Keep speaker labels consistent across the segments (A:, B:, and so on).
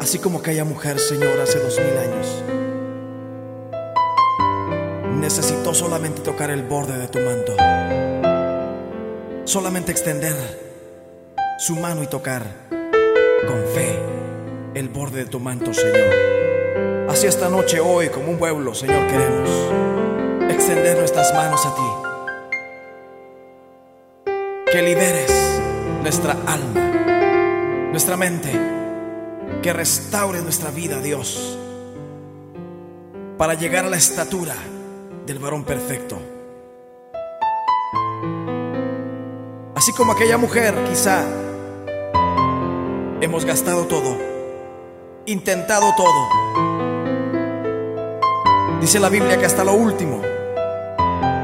A: Así como aquella mujer, Señor, hace dos mil años, necesitó solamente tocar el borde de tu manto, solamente extender su mano y tocar con fe el borde de tu manto, Señor. Así esta noche, hoy, como un pueblo, Señor, queremos extender nuestras manos a ti. Que liberes nuestra alma, nuestra mente que restaure nuestra vida, Dios, para llegar a la estatura del varón perfecto. Así como aquella mujer, quizá hemos gastado todo, intentado todo. Dice la Biblia que hasta lo último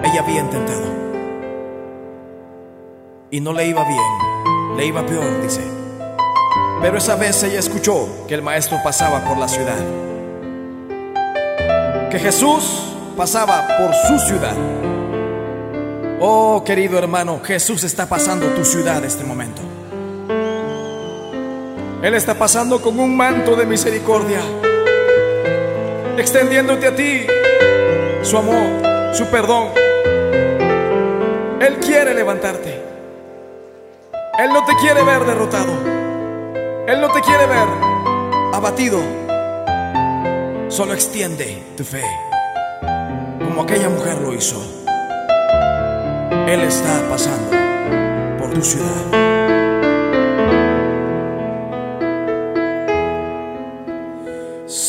A: ella había intentado. Y no le iba bien, le iba peor, dice. Pero esa vez ella escuchó que el maestro pasaba por la ciudad. Que Jesús pasaba por su ciudad. Oh, querido hermano, Jesús está pasando tu ciudad este momento. Él está pasando con un manto de misericordia, extendiéndote a ti su amor, su perdón. Él quiere levantarte. Él no te quiere ver derrotado. Él no te quiere ver abatido. Solo extiende tu fe, como aquella mujer lo hizo. Él está pasando por tu ciudad.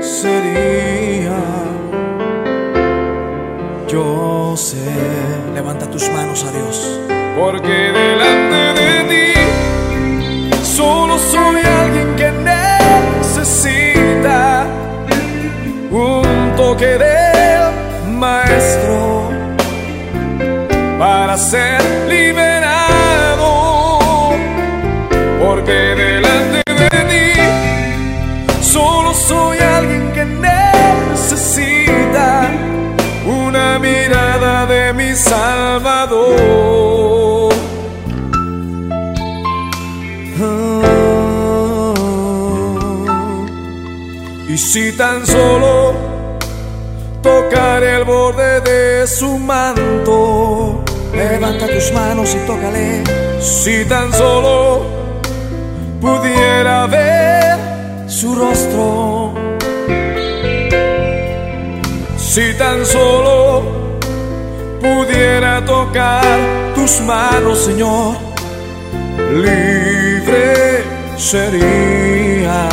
A: sería. Yo sé, levanta tus manos a Dios, porque delante de ti solo soy alguien que necesita un toque del maestro para ser si tan solo tocar el borde de su manto, levanta tus manos y tócale. Si tan solo pudiera ver su rostro, si tan solo pudiera tocar tus manos, Señor, libre sería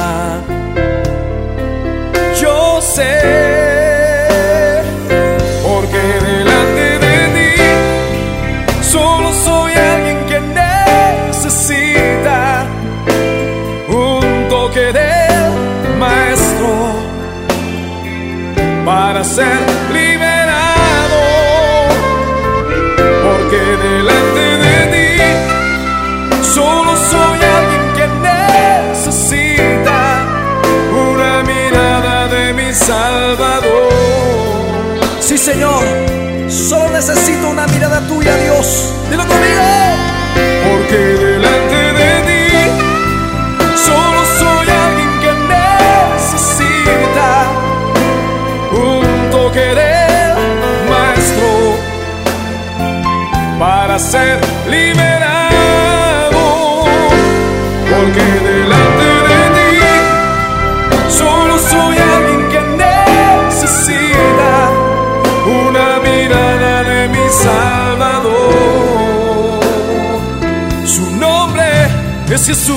A: porque Sí, isso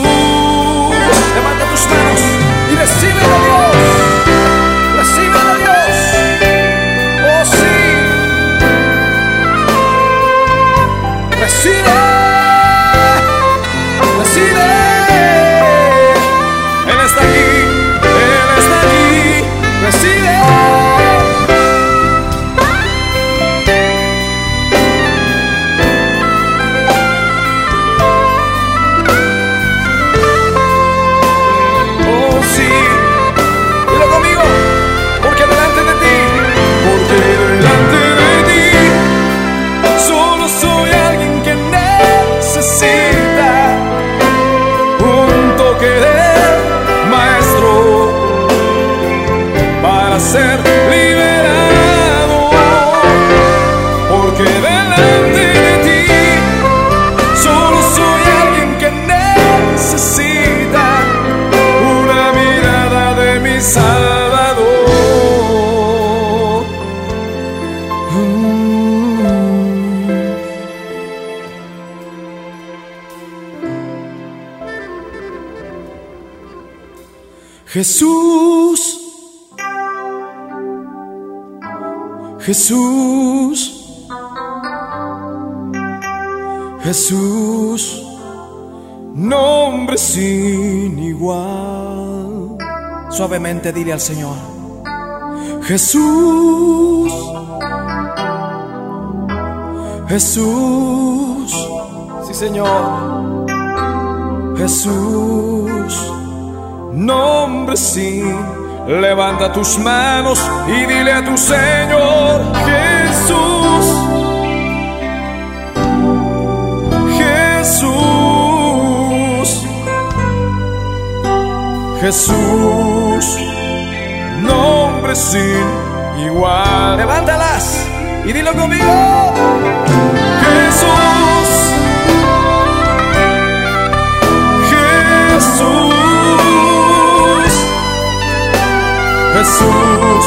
A: Jesús, Jesús, nombre sin igual. Suavemente dile al Señor, Jesús, Jesús, sí Señor, Jesús nombre sin. Levanta tus manos y dile a tu Señor Jesús. Jesús. Jesús. Nombre sin igual. Levántalas y dilo conmigo. Jesús. Jesús. Jesús,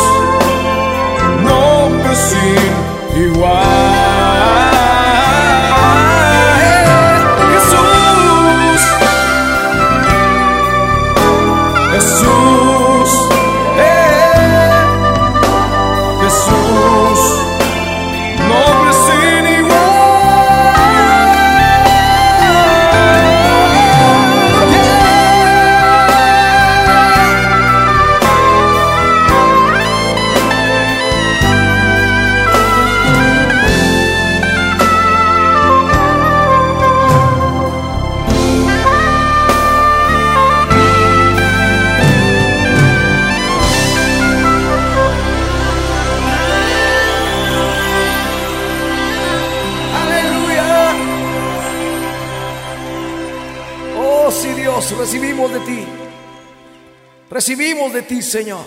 A: nombre sin igual. Señor.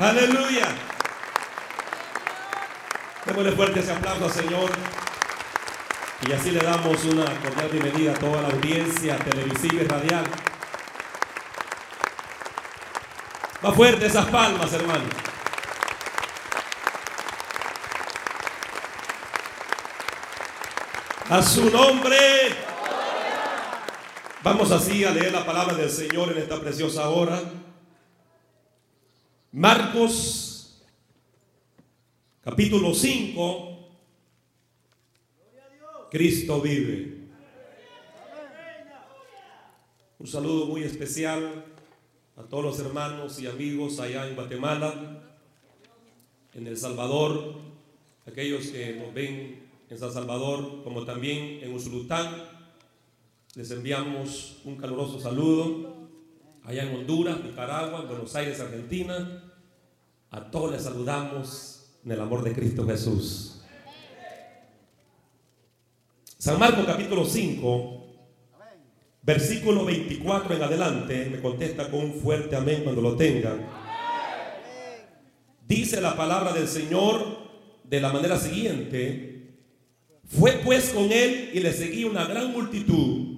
B: Aleluya. Démosle fuerte ese aplauso al Señor. Y así le damos una cordial bienvenida a toda la audiencia televisiva y radial. Va fuerte esas palmas, hermano. A su nombre. Vamos así a leer la palabra del Señor en esta preciosa hora. Marcos, capítulo 5. Cristo vive. Un saludo muy especial a todos los hermanos y amigos allá en Guatemala, en El Salvador, aquellos que nos ven en San Salvador, como también en Usulután. Les enviamos un caluroso saludo allá en Honduras, Nicaragua, en Buenos Aires, Argentina. A todos les saludamos en el amor de Cristo Jesús. San Marcos capítulo 5, versículo 24 en adelante, me contesta con un fuerte amén cuando lo tengan. Dice la palabra del Señor de la manera siguiente, fue pues con él y le seguía una gran multitud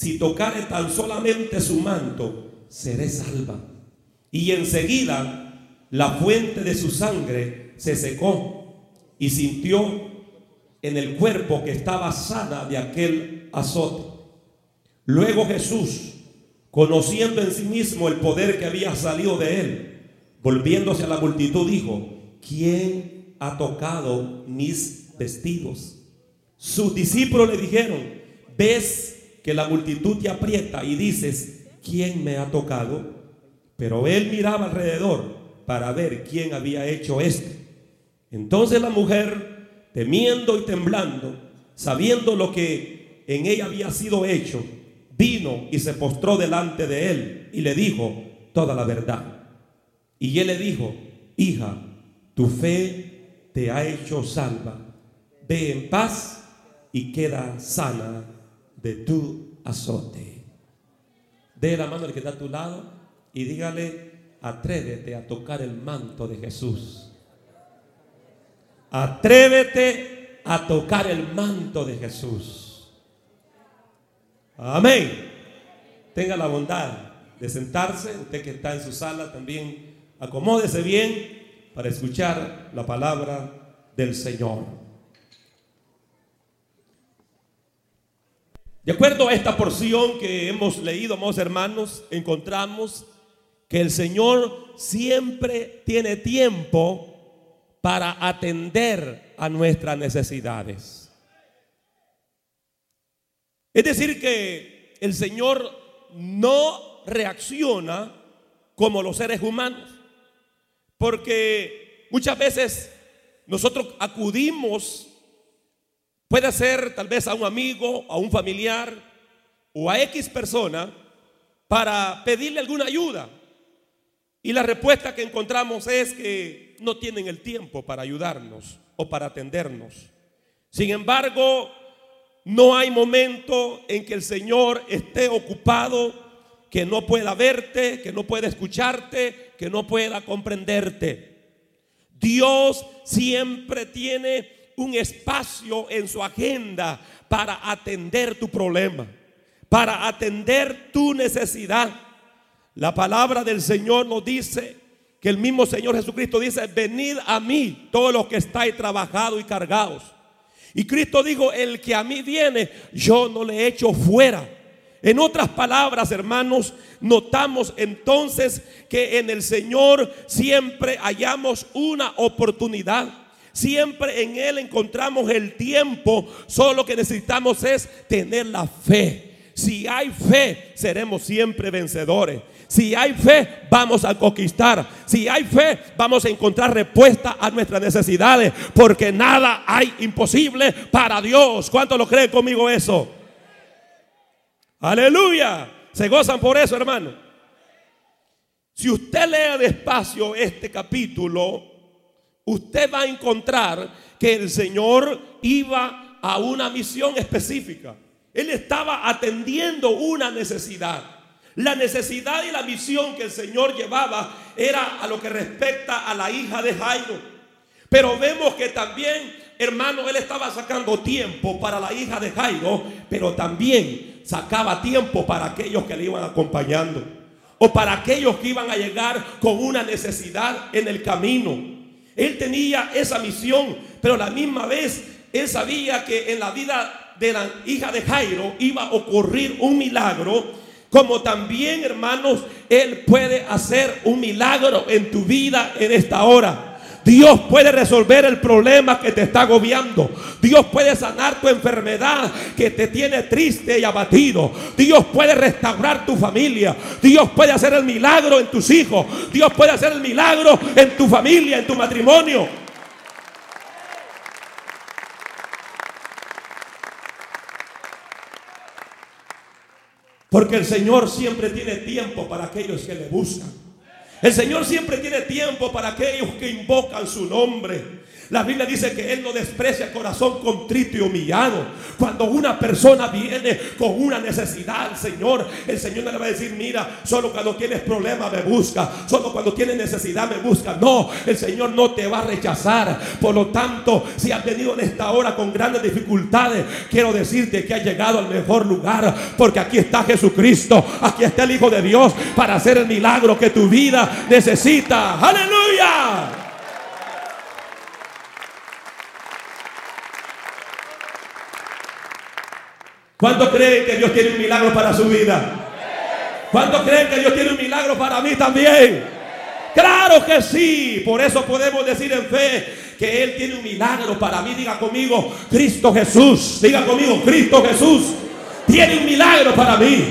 B: si tocare tan solamente su manto, seré salva. Y enseguida la fuente de su sangre se secó y sintió en el cuerpo que estaba sana de aquel azote. Luego Jesús, conociendo en sí mismo el poder que había salido de él, volviéndose a la multitud, dijo, ¿quién ha tocado mis vestidos? Sus discípulos le dijeron, ¿ves que la multitud te aprieta y dices, ¿quién me ha tocado? Pero él miraba alrededor para ver quién había hecho esto. Entonces la mujer, temiendo y temblando, sabiendo lo que en ella había sido hecho, vino y se postró delante de él y le dijo toda la verdad. Y él le dijo, hija, tu fe te ha hecho salva. Ve en paz y queda sana de tu azote. De la mano al que está a tu lado y dígale, atrévete a tocar el manto de Jesús. Atrévete a tocar el manto de Jesús. Amén. Tenga la bondad de sentarse, usted que está en su sala también, acomódese bien para escuchar la palabra del Señor. De acuerdo a esta porción que hemos leído, hermanos, encontramos que el Señor siempre tiene tiempo para atender a nuestras necesidades. Es decir, que el Señor no reacciona como los seres humanos, porque muchas veces nosotros acudimos, puede ser tal vez a un amigo, a un familiar o a X persona, para pedirle alguna ayuda. Y la respuesta que encontramos es que no tienen el tiempo para ayudarnos o para atendernos. Sin embargo, no hay momento en que el Señor esté ocupado, que no pueda verte, que no pueda escucharte, que no pueda comprenderte. Dios siempre tiene un espacio en su agenda para atender tu problema, para atender tu necesidad. La palabra del Señor nos dice que el mismo Señor Jesucristo dice, venid a mí todos los que estáis trabajados y cargados. Y Cristo dijo, el que a mí viene, yo no le echo fuera. En otras palabras, hermanos, notamos entonces que en el Señor siempre hallamos una oportunidad. Siempre en Él encontramos el tiempo. Solo que necesitamos es tener la fe. Si hay fe, seremos siempre vencedores. Si hay fe, vamos a conquistar. Si hay fe, vamos a encontrar respuesta a nuestras necesidades. Porque nada hay imposible para Dios. ¿Cuánto lo creen conmigo eso? Aleluya. Se gozan por eso, hermano. Si usted lee despacio este capítulo, usted va a encontrar que el Señor iba a una misión específica. Él estaba atendiendo una necesidad. La necesidad y la misión que el Señor llevaba era a lo que respecta a la hija de Jairo. Pero vemos que también, hermano, él estaba sacando tiempo para la hija de Jairo, pero también sacaba tiempo para aquellos que le iban acompañando. O para aquellos que iban a llegar con una necesidad en el camino. Él tenía esa misión, pero la misma vez él sabía que en la vida de la hija de Jairo iba a ocurrir un milagro como también, hermanos, Él puede hacer un milagro en tu vida en esta hora. Dios puede resolver el problema que te está agobiando. Dios puede sanar tu enfermedad que te tiene triste y abatido. Dios puede restaurar tu familia. Dios puede hacer el milagro en tus hijos. Dios puede hacer el milagro en tu familia, en tu matrimonio. Porque el Señor siempre tiene tiempo para aquellos que le buscan. El Señor siempre tiene tiempo para aquellos que invocan su nombre. La Biblia dice que Él no desprecia el corazón contrito y humillado. Cuando una persona viene con una necesidad al Señor, el Señor no le va a decir, mira, solo cuando tienes problemas me busca, solo cuando tienes necesidad me busca. No, el Señor no te va a rechazar. Por lo tanto, si has venido en esta hora con grandes dificultades, quiero decirte que has llegado al mejor lugar, porque aquí está Jesucristo, aquí está el Hijo de Dios para hacer el milagro que tu vida necesita. Aleluya. ¿Cuántos creen que Dios tiene un milagro para su vida? ¿Cuántos creen que Dios tiene un milagro para mí también? Claro que sí. Por eso podemos decir en fe que Él tiene un milagro para mí. Diga conmigo, Cristo Jesús. Diga conmigo, Cristo Jesús. Tiene un milagro para mí.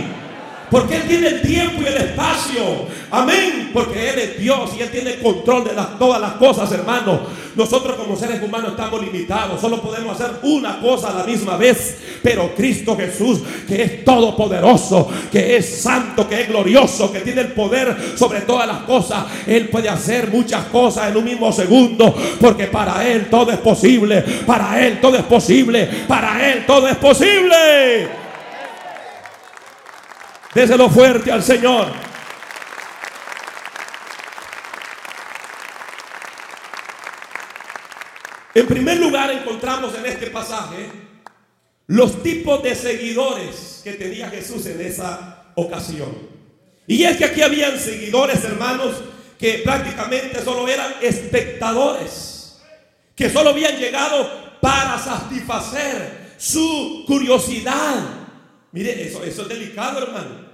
B: Porque Él tiene el tiempo y el espacio. Amén. Porque Él es Dios y Él tiene el control de todas las cosas, hermano. Nosotros como seres humanos estamos limitados. Solo podemos hacer una cosa a la misma vez. Pero Cristo Jesús, que es todopoderoso, que es santo, que es glorioso, que tiene el poder sobre todas las cosas, Él puede hacer muchas cosas en un mismo segundo. Porque para Él todo es posible. Para Él todo es posible. Para Él todo es posible. Déselo fuerte al Señor. En primer lugar encontramos en este pasaje los tipos de seguidores que tenía Jesús en esa ocasión. Y es que aquí habían seguidores, hermanos, que prácticamente solo eran espectadores, que solo habían llegado para satisfacer su curiosidad, Mire, eso, eso es delicado, hermano.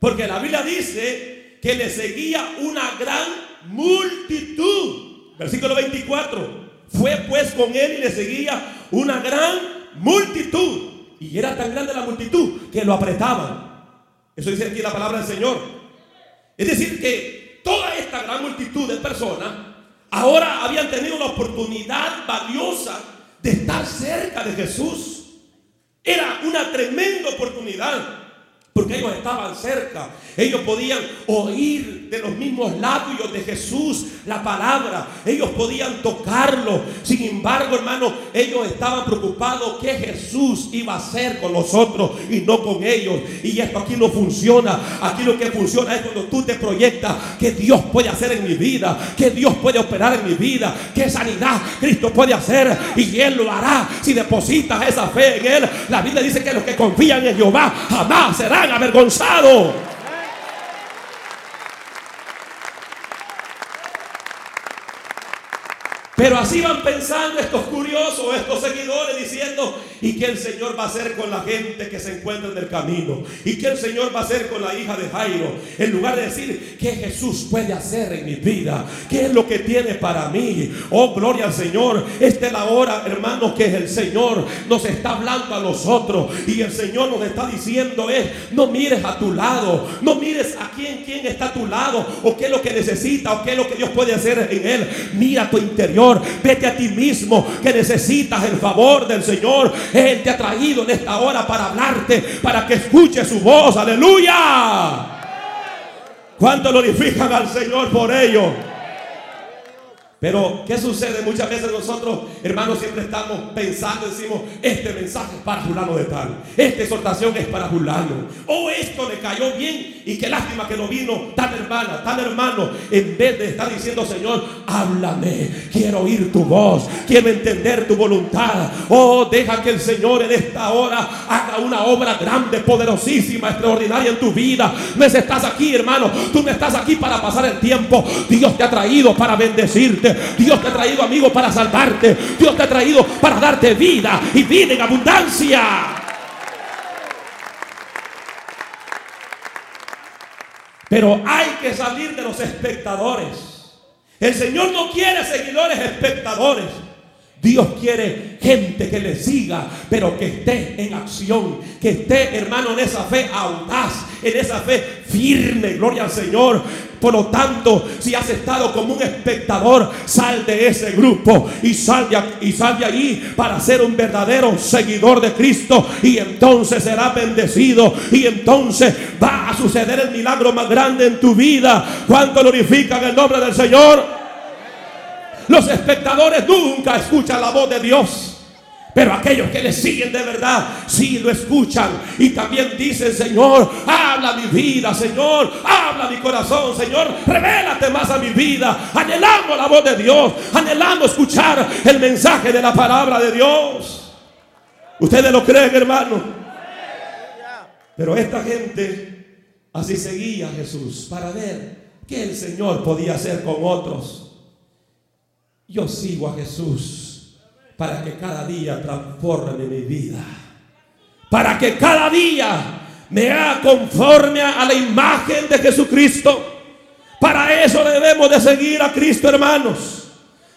B: Porque la Biblia dice que le seguía una gran multitud. Versículo 24. Fue pues con él y le seguía una gran multitud. Y era tan grande la multitud que lo apretaban. Eso dice aquí la palabra del Señor. Es decir, que toda esta gran multitud de personas ahora habían tenido la oportunidad valiosa de estar cerca de Jesús. Era una tremenda oportunidad. Porque ellos estaban cerca. Ellos podían oír de los mismos labios de Jesús la palabra. Ellos podían tocarlo. Sin embargo, hermano, ellos estaban preocupados que Jesús iba a hacer con nosotros y no con ellos. Y esto aquí no funciona. Aquí lo que funciona es cuando tú te proyectas que Dios puede hacer en mi vida. Que Dios puede operar en mi vida. Que sanidad Cristo puede hacer. Y Él lo hará si depositas esa fe en Él. La Biblia dice que los que confían en Jehová jamás serán avergonzado. Pero así van pensando estos curiosos, estos seguidores, diciendo, ¿y qué el Señor va a hacer con la gente que se encuentra en el camino? ¿Y qué el Señor va a hacer con la hija de Jairo? En lugar de decir, ¿qué Jesús puede hacer en mi vida? ¿Qué es lo que tiene para mí? Oh, gloria al Señor. Esta es la hora, hermanos, que el Señor nos está hablando a nosotros. Y el Señor nos está diciendo es, no mires a tu lado, no mires a quién, quién está a tu lado, o qué es lo que necesita, o qué es lo que Dios puede hacer en él. Mira tu interior. Vete a ti mismo que necesitas el favor del Señor. Él te ha traído en esta hora para hablarte, para que escuche su voz. Aleluya. ¿Cuánto glorifican al Señor por ello? Pero, ¿qué sucede? Muchas veces nosotros, hermanos, siempre estamos pensando, decimos, este mensaje es para fulano de tal, esta exhortación es para fulano, o esto le cayó bien y qué lástima que no vino tan hermana, tan hermano, en vez de estar diciendo, Señor, háblame, quiero oír tu voz, quiero entender tu voluntad. Oh, deja que el Señor en esta hora haga una obra grande, poderosísima, extraordinaria en tu vida. No estás aquí, hermano, tú no estás aquí para pasar el tiempo, Dios te ha traído para bendecirte. Dios te ha traído amigos para salvarte. Dios te ha traído para darte vida y vida en abundancia. Pero hay que salir de los espectadores. El Señor no quiere seguidores espectadores. Dios quiere gente que le siga, pero que esté en acción, que esté, hermano, en esa fe audaz, en esa fe firme, gloria al Señor. Por lo tanto, si has estado como un espectador, sal de ese grupo y sal de, allí para ser un verdadero seguidor de Cristo. Y entonces será bendecido. Y entonces va a suceder el milagro más grande en tu vida. ¿Cuánto glorifican el nombre del Señor? Los espectadores nunca escuchan la voz de Dios. Pero aquellos que le siguen de verdad, sí lo escuchan. Y también dicen, Señor, habla mi vida, Señor, habla mi corazón, Señor, revélate más a mi vida. Anhelamos la voz de Dios, anhelamos escuchar el mensaje de la palabra de Dios. ¿Ustedes lo creen, hermano? Pero esta gente así seguía a Jesús para ver qué el Señor podía hacer con otros. Yo sigo a Jesús para que cada día transforme mi vida. Para que cada día me haga conforme a la imagen de Jesucristo. Para eso debemos de seguir a Cristo, hermanos.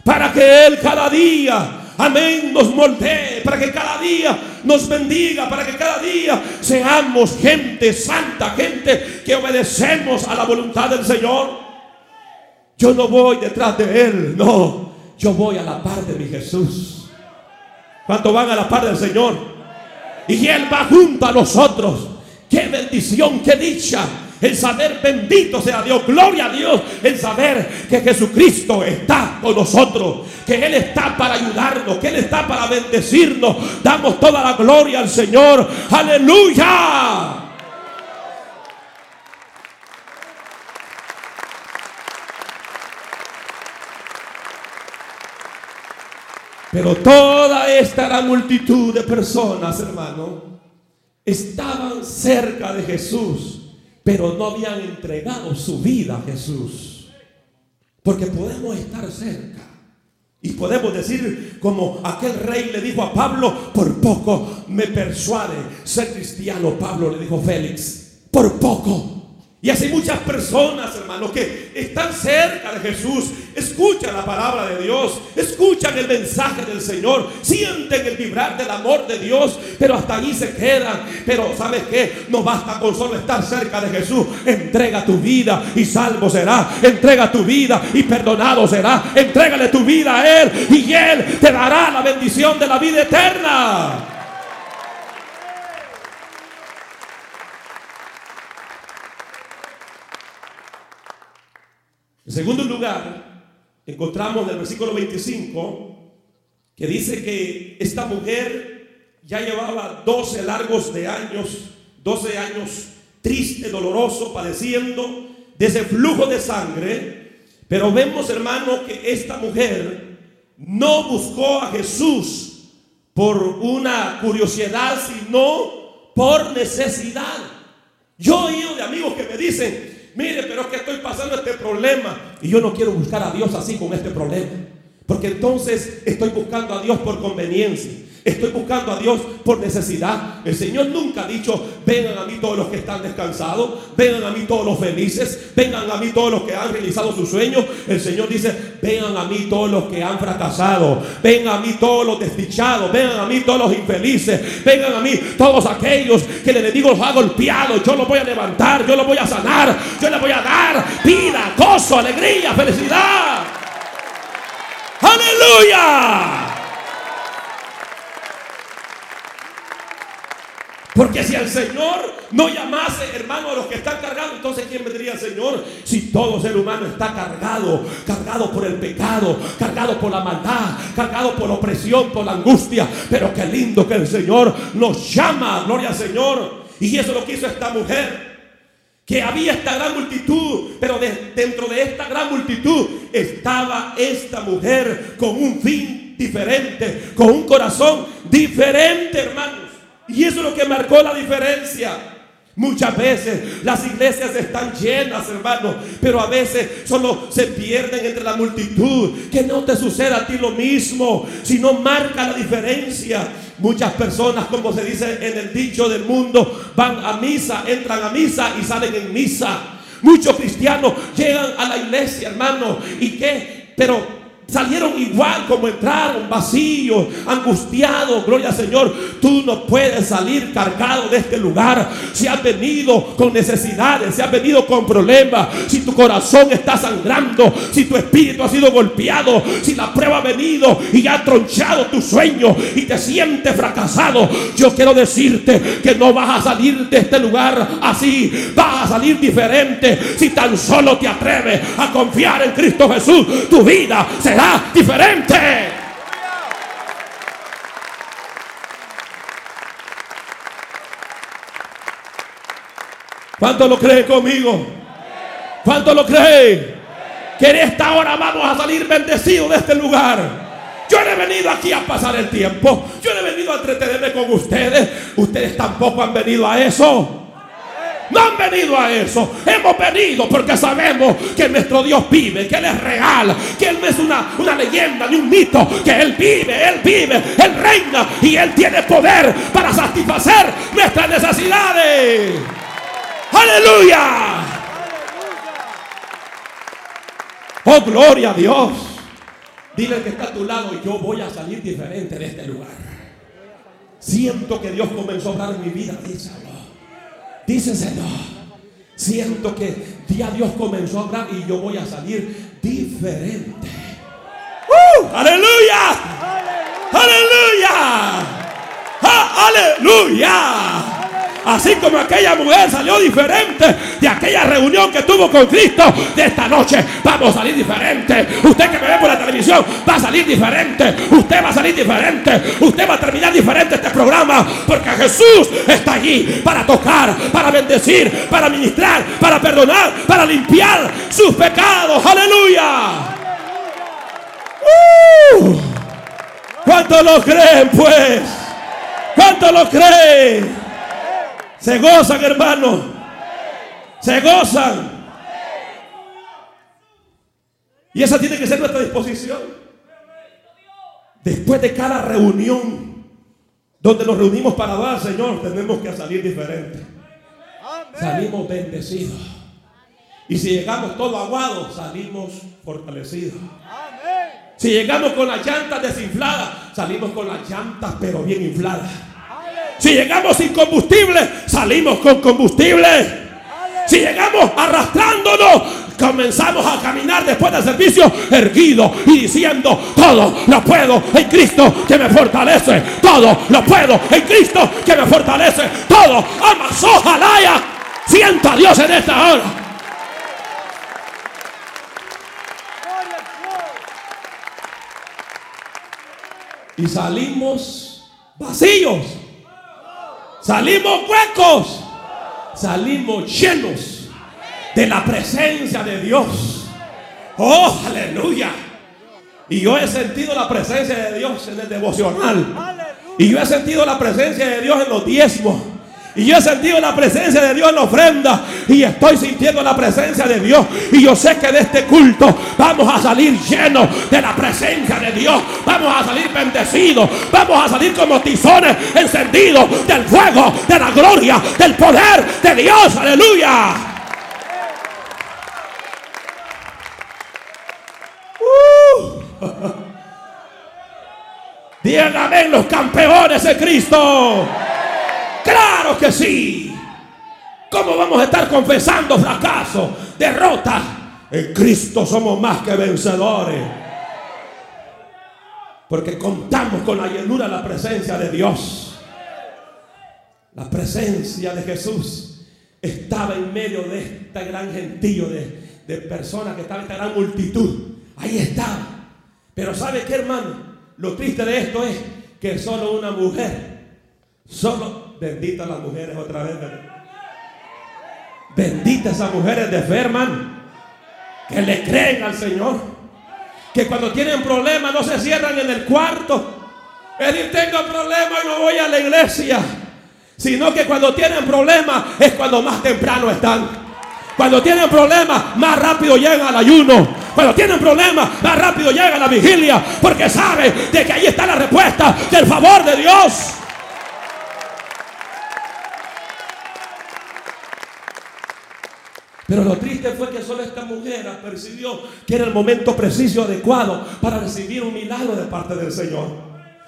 B: Para que Él cada día amén, nos moldee, para que cada día nos bendiga, para que cada día seamos gente santa, gente que obedecemos a la voluntad del Señor. Yo no voy detrás de Él, no, yo voy a la par de mi Jesús. ¿Cuánto van a la par del Señor? Y Él va junto a nosotros. Qué bendición, qué dicha el saber bendito sea Dios, gloria a Dios, el saber que Jesucristo está con nosotros, que Él está para ayudarnos, que Él está para bendecirnos. Damos toda la gloria al Señor, aleluya. Pero toda esta gran multitud de personas, hermano, estaban cerca de Jesús pero no habían entregado su vida a Jesús. Porque podemos estar cerca. Y podemos decir como aquel rey le dijo a Pablo, por poco me persuade ser cristiano. Pablo le dijo Félix, por poco y así muchas personas, hermanos, que están cerca de Jesús, escuchan la palabra de Dios, escuchan el mensaje del Señor, sienten el vibrar del amor de Dios, pero hasta ahí se quedan. Pero ¿sabes qué? No basta con solo estar cerca de Jesús. Entrega tu vida y salvo será. Entrega tu vida y perdonado será. Entrégale tu vida a Él y Él te dará la bendición de la vida eterna. En segundo lugar, encontramos en el versículo 25 que dice que esta mujer ya llevaba 12 largos de años, 12 años triste, doloroso, padeciendo de ese flujo de sangre. Pero vemos, hermano, que esta mujer no buscó a Jesús por una curiosidad, sino por necesidad. Yo he oído de amigos que me dicen, mire, pero es que estoy pasando este problema y yo no quiero buscar a Dios así con este problema. Porque entonces estoy buscando a Dios por conveniencia. Estoy buscando a Dios por necesidad. El Señor nunca ha dicho, vengan a mí todos los que están descansados, vengan a mí todos los felices, vengan a mí todos los que han realizado sus sueños. El Señor dice, vengan a mí todos los que han fracasado, vengan a mí todos los desdichados, vengan a mí todos los infelices, vengan a mí todos aquellos que el enemigo los ha golpeado. Yo los voy a levantar, yo los voy a sanar, yo les voy a dar vida, gozo, alegría, felicidad. Aleluya. Porque si el Señor no llamase, hermano, a los que están cargados, entonces ¿quién vendría al Señor? Si todo ser humano está cargado, cargado por el pecado, cargado por la maldad, cargado por la opresión, por la angustia. Pero qué lindo que el Señor nos llama, gloria al Señor. Y eso es lo que hizo esta mujer. Que había esta gran multitud, pero dentro de esta gran multitud estaba esta mujer con un fin diferente, con un corazón diferente, hermano. Y eso es lo que marcó la diferencia. Muchas veces las iglesias están llenas, hermano, pero a veces solo se pierden entre la multitud. Que no te suceda a ti lo mismo, sino marca la diferencia. Muchas personas, como se dice en el dicho del mundo, van a misa, entran a misa y salen en misa. Muchos cristianos llegan a la iglesia, hermano, y que, pero Salieron igual como entraron, vacíos, angustiados. Gloria al Señor. Tú no puedes salir cargado de este lugar. Si has venido con necesidades, si has venido con problemas, si tu corazón está sangrando, si tu espíritu ha sido golpeado, si la prueba ha venido y ha tronchado tu sueño y te sientes fracasado. Yo quiero decirte que no vas a salir de este lugar así. Vas a salir diferente si tan solo te atreves a confiar en Cristo Jesús. Tu vida diferente. ¿Cuánto lo cree conmigo? ¿Cuánto lo cree? Que en esta hora vamos a salir bendecidos de este lugar. Yo no he venido aquí a pasar el tiempo. Yo no he venido a entretenerme con ustedes. Ustedes tampoco han venido a eso. No han venido a eso. Hemos venido porque sabemos que nuestro Dios vive, que Él es real, que Él no es una, una leyenda ni un mito, que Él vive, Él vive, Él reina y Él tiene poder para satisfacer nuestras necesidades. Aleluya. Oh, gloria a Dios. Dile al que está a tu lado, yo voy a salir diferente de este lugar. Siento que Dios comenzó a hablar en mi vida. Díselo. Díselo. Siento que ya Dios comenzó a hablar y yo voy a salir diferente. ¡Uh! ¡Aleluya! ¡Aleluya! ¡Ah, ¡Aleluya! Así como aquella mujer salió diferente de aquella reunión que tuvo con Cristo, de esta noche vamos a salir diferente. Usted que me ve por la televisión va a salir diferente. Usted va a salir diferente. Usted va a terminar diferente este programa porque Jesús está allí para tocar, para bendecir, para ministrar, para perdonar, para limpiar sus pecados. Aleluya. Uh, ¿Cuántos lo creen pues? ¿Cuántos lo creen? Se gozan, hermano. Se gozan. Y esa tiene que ser nuestra disposición. Después de cada reunión donde nos reunimos para dar, Señor, tenemos que salir diferente. Salimos bendecidos. Y si llegamos todo aguados, salimos fortalecidos. Si llegamos con las llantas desinfladas, salimos con las llantas pero bien infladas. Si llegamos sin combustible, salimos con combustible. Si llegamos arrastrándonos, comenzamos a caminar después del servicio erguido y diciendo, todo lo puedo en Cristo que me fortalece. Todo lo puedo en Cristo que me fortalece. Todo. Amasó, jalaya. Siento a Dios en esta hora. Y salimos vacíos. Salimos huecos. Salimos llenos de la presencia de Dios. Oh, aleluya. Y yo he sentido la presencia de Dios en el devocional. Y yo he sentido la presencia de Dios en los diezmos. Y yo he sentido la presencia de Dios en la ofrenda. Y estoy sintiendo la presencia de Dios. Y yo sé que de este culto vamos a salir llenos de la presencia de Dios. Vamos a salir bendecidos. Vamos a salir como tizones encendidos del fuego, de la gloria, del poder de Dios. Aleluya. Uh. Digan amén los campeones de Cristo. Claro que sí. ¿Cómo vamos a estar confesando fracaso, derrota? En Cristo somos más que vencedores. Porque contamos con la llenura, la presencia de Dios. La presencia de Jesús estaba en medio de este gran gentío de, de personas que estaba esta gran multitud. Ahí estaba. Pero ¿sabe qué, hermano? Lo triste de esto es que solo una mujer, solo Bendita las mujeres otra vez. Bendita esas mujeres de fe. Que le creen al Señor. Que cuando tienen problemas no se cierran en el cuarto. Es decir, tengo problemas y no voy a la iglesia. Sino que cuando tienen problemas es cuando más temprano están. Cuando tienen problemas, más rápido llegan al ayuno. Cuando tienen problemas, más rápido llegan a la vigilia. Porque saben de que ahí está la respuesta del favor de Dios. Pero lo triste fue que solo esta mujer percibió que era el momento preciso, adecuado para recibir un milagro de parte del Señor.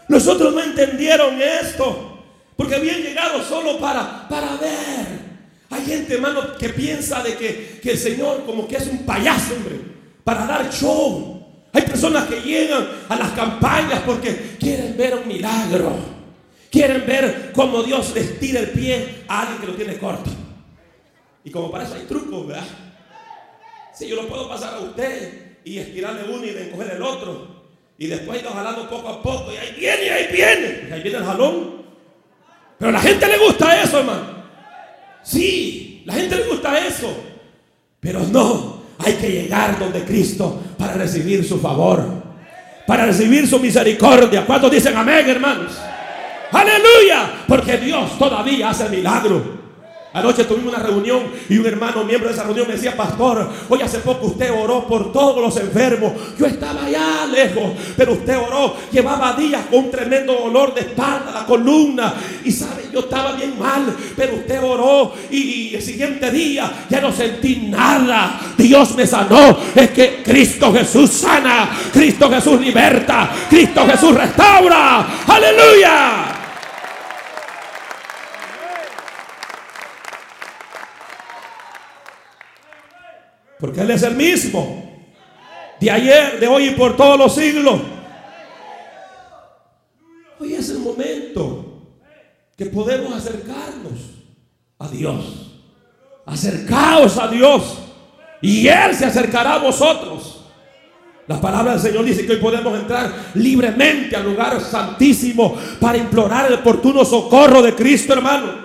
B: Los otros no entendieron esto, porque habían llegado solo para, para ver. Hay gente, hermano, que piensa de que, que el Señor como que es un payaso, hombre, para dar show. Hay personas que llegan a las campañas porque quieren ver un milagro. Quieren ver cómo Dios les tira el pie a alguien que lo tiene corto. Y como para eso hay trucos, ¿verdad? Si yo lo puedo pasar a usted y estirarle uno y encoger el otro. Y después ir jalando poco a poco. Y ahí viene, y ahí viene. Y ahí viene el jalón. Pero a la gente le gusta eso, hermano. Sí, la gente le gusta eso. Pero no, hay que llegar donde Cristo para recibir su favor. Para recibir su misericordia. ¿Cuántos dicen amén, hermanos? Aleluya. Porque Dios todavía hace milagros. Anoche tuvimos una reunión y un hermano, miembro de esa reunión, me decía, pastor, hoy hace poco usted oró por todos los enfermos. Yo estaba allá lejos, pero usted oró, llevaba días con un tremendo dolor de espalda, la columna. Y sabe, yo estaba bien mal, pero usted oró y, el siguiente día ya no sentí nada. Dios me sanó. Es que Cristo Jesús sana, Cristo Jesús liberta, Cristo Jesús restaura. Aleluya. Porque Él es el mismo. De ayer, de hoy y por todos los siglos. Hoy es el momento que podemos acercarnos a Dios. Acercaos a Dios. Y Él se acercará a vosotros. La palabra del Señor dice que hoy podemos entrar libremente al lugar santísimo para implorar el oportuno socorro de Cristo, hermano.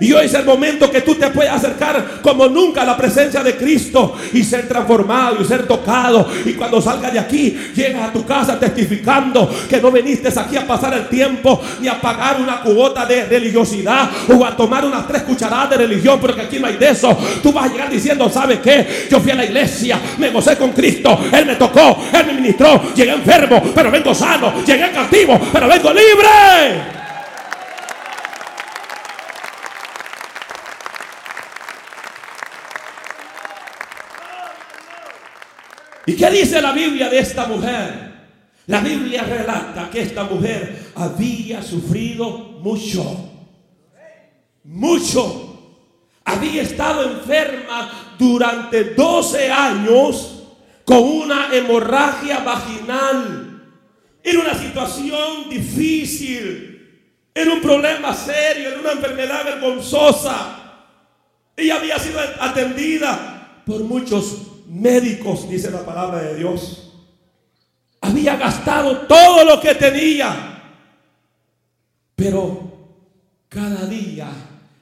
B: Y hoy es el momento que tú te puedes acercar como nunca a la presencia de Cristo y ser transformado y ser tocado. Y cuando salgas de aquí, llegas a tu casa testificando que no viniste aquí a pasar el tiempo ni a pagar una cuota de religiosidad o a tomar unas tres cucharadas de religión, porque aquí no hay de eso. Tú vas a llegar diciendo, ¿sabes qué? Yo fui a la iglesia, me gocé con Cristo, Él me tocó, Él me ministró, llegué enfermo, pero vengo sano, llegué cautivo, pero vengo libre. ¿Y qué dice la Biblia de esta mujer? La Biblia relata que esta mujer había sufrido mucho. Mucho. Había estado enferma durante 12 años con una hemorragia vaginal. Era una situación difícil. Era un problema serio, era una enfermedad vergonzosa. Ella había sido atendida por muchos médicos, dice la palabra de Dios. Había gastado todo lo que tenía. Pero cada día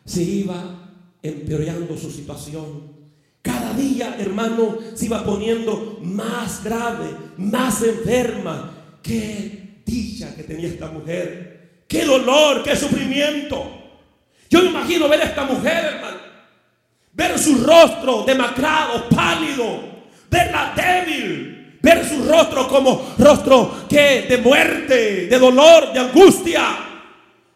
B: se iba empeorando su situación. Cada día, hermano, se iba poniendo más grave, más enferma. Qué dicha que tenía esta mujer. Qué dolor, qué sufrimiento. Yo me imagino ver a esta mujer, hermano ver su rostro demacrado, pálido, verla débil, ver su rostro como rostro que de muerte, de dolor, de angustia.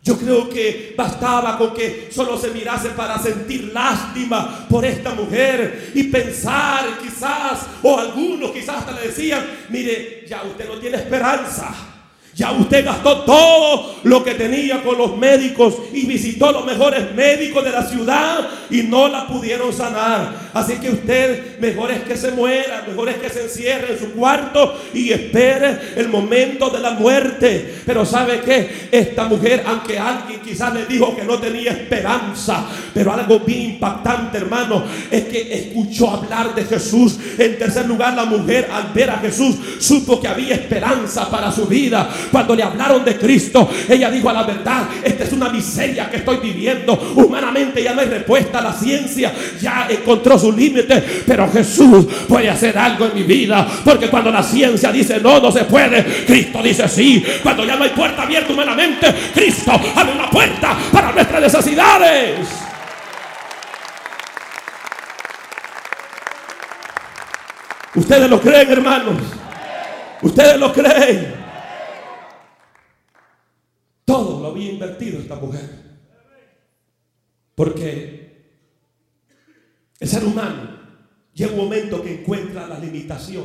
B: Yo creo que bastaba con que solo se mirase para sentir lástima por esta mujer y pensar quizás, o algunos quizás hasta le decían, mire, ya usted no tiene esperanza. Ya usted gastó todo lo que tenía con los médicos y visitó los mejores médicos de la ciudad y no la pudieron sanar. Así que usted mejor es que se muera, mejor es que se encierre en su cuarto y espere el momento de la muerte. Pero ¿sabe qué? Esta mujer, aunque alguien quizás le dijo que no tenía esperanza, pero algo bien impactante, hermano, es que escuchó hablar de Jesús. En tercer lugar, la mujer al ver a Jesús supo que había esperanza para su vida cuando le hablaron de Cristo, ella dijo a la verdad, esta es una miseria que estoy viviendo. Humanamente ya no hay respuesta. La ciencia ya encontró su límite. Pero Jesús puede hacer algo en mi vida. Porque cuando la ciencia dice no, no se puede. Cristo dice sí. Cuando ya no hay puerta abierta humanamente, Cristo abre una puerta para nuestras necesidades. Ustedes lo creen, hermanos. Ustedes lo creen. Todo lo había invertido esta mujer. Porque el ser humano llega un momento que encuentra la limitación.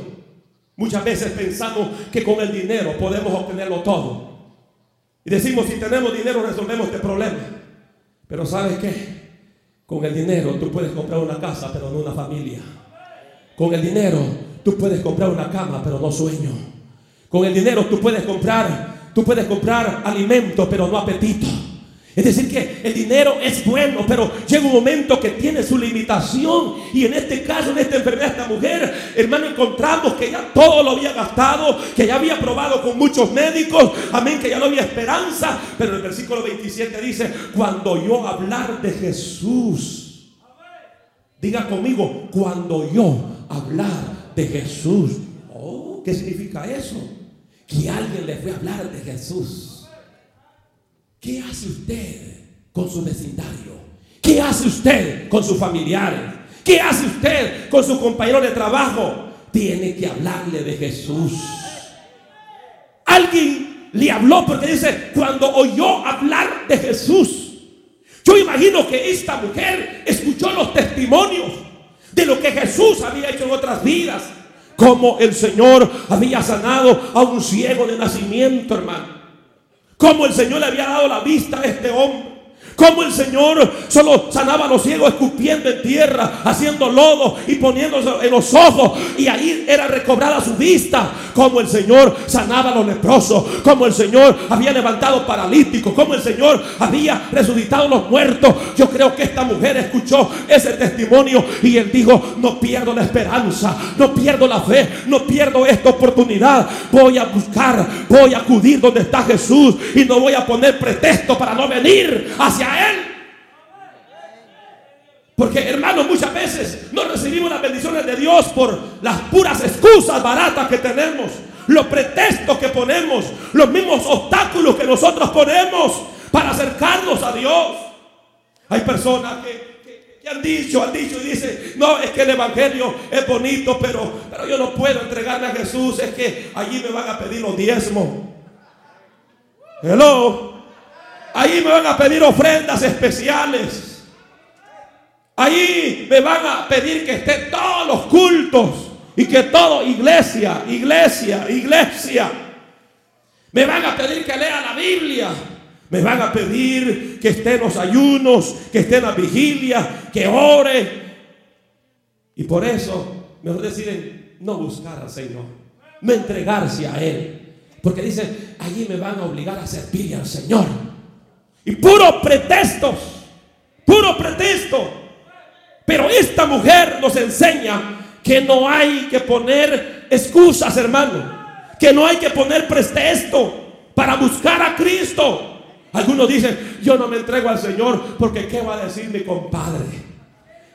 B: Muchas veces pensamos que con el dinero podemos obtenerlo todo. Y decimos, si tenemos dinero resolvemos este problema. Pero ¿sabes qué? Con el dinero tú puedes comprar una casa, pero no una familia. Con el dinero tú puedes comprar una cama, pero no sueño. Con el dinero tú puedes comprar Tú puedes comprar alimento, pero no apetito. Es decir, que el dinero es bueno, pero llega un momento que tiene su limitación. Y en este caso, en esta enfermedad, esta mujer, hermano, encontramos que ya todo lo había gastado, que ya había probado con muchos médicos, amén, que ya no había esperanza. Pero el versículo 27 dice, cuando yo hablar de Jesús, diga conmigo, cuando yo hablar de Jesús. Oh, ¿qué significa eso? Que alguien le fue a hablar de Jesús. ¿Qué hace usted con su vecindario? ¿Qué hace usted con sus familiares? ¿Qué hace usted con sus compañeros de trabajo? Tiene que hablarle de Jesús. Alguien le habló porque dice, cuando oyó hablar de Jesús, yo imagino que esta mujer escuchó los testimonios de lo que Jesús había hecho en otras vidas. Como el Señor había sanado a un ciego de nacimiento, hermano. Como el Señor le había dado la vista a este hombre. Como el Señor solo sanaba a los ciegos escupiendo en tierra, haciendo lodo y poniéndose en los ojos. Y ahí era recobrada su vista. Como el Señor sanaba a los leprosos. Como el Señor había levantado paralíticos. Como el Señor había resucitado a los muertos. Yo creo que esta mujer escuchó ese testimonio y él dijo, no pierdo la esperanza, no pierdo la fe, no pierdo esta oportunidad. Voy a buscar, voy a acudir donde está Jesús y no voy a poner pretexto para no venir hacia él. Porque hermanos, muchas veces no recibimos las bendiciones de Dios por las puras excusas baratas que tenemos, los pretextos que ponemos, los mismos obstáculos que nosotros ponemos para acercarnos a Dios. Hay personas que, han dicho, han dicho y dicen, no, es que el Evangelio es bonito, pero, pero yo no puedo entregarme a Jesús, es que allí me van a pedir los diezmos. Hello. Ahí me van a pedir ofrendas especiales. Ahí me van a pedir que estén todos los cultos y que todo, iglesia, iglesia, iglesia. Me van a pedir que lea la Biblia. Me van a pedir que esté en los ayunos, que esté en la vigilia, que ore. Y por eso mejor deciden no buscar al Señor, no entregarse a Él. Porque dicen, allí me van a obligar a servirle al Señor. Y puro pretextos, puro pretexto. Pero esta mujer nos enseña que no hay que poner excusas, hermano. Que no hay que poner pretexto para buscar a Cristo. Algunos dicen, yo no me entrego al Señor porque ¿qué va a decir mi compadre?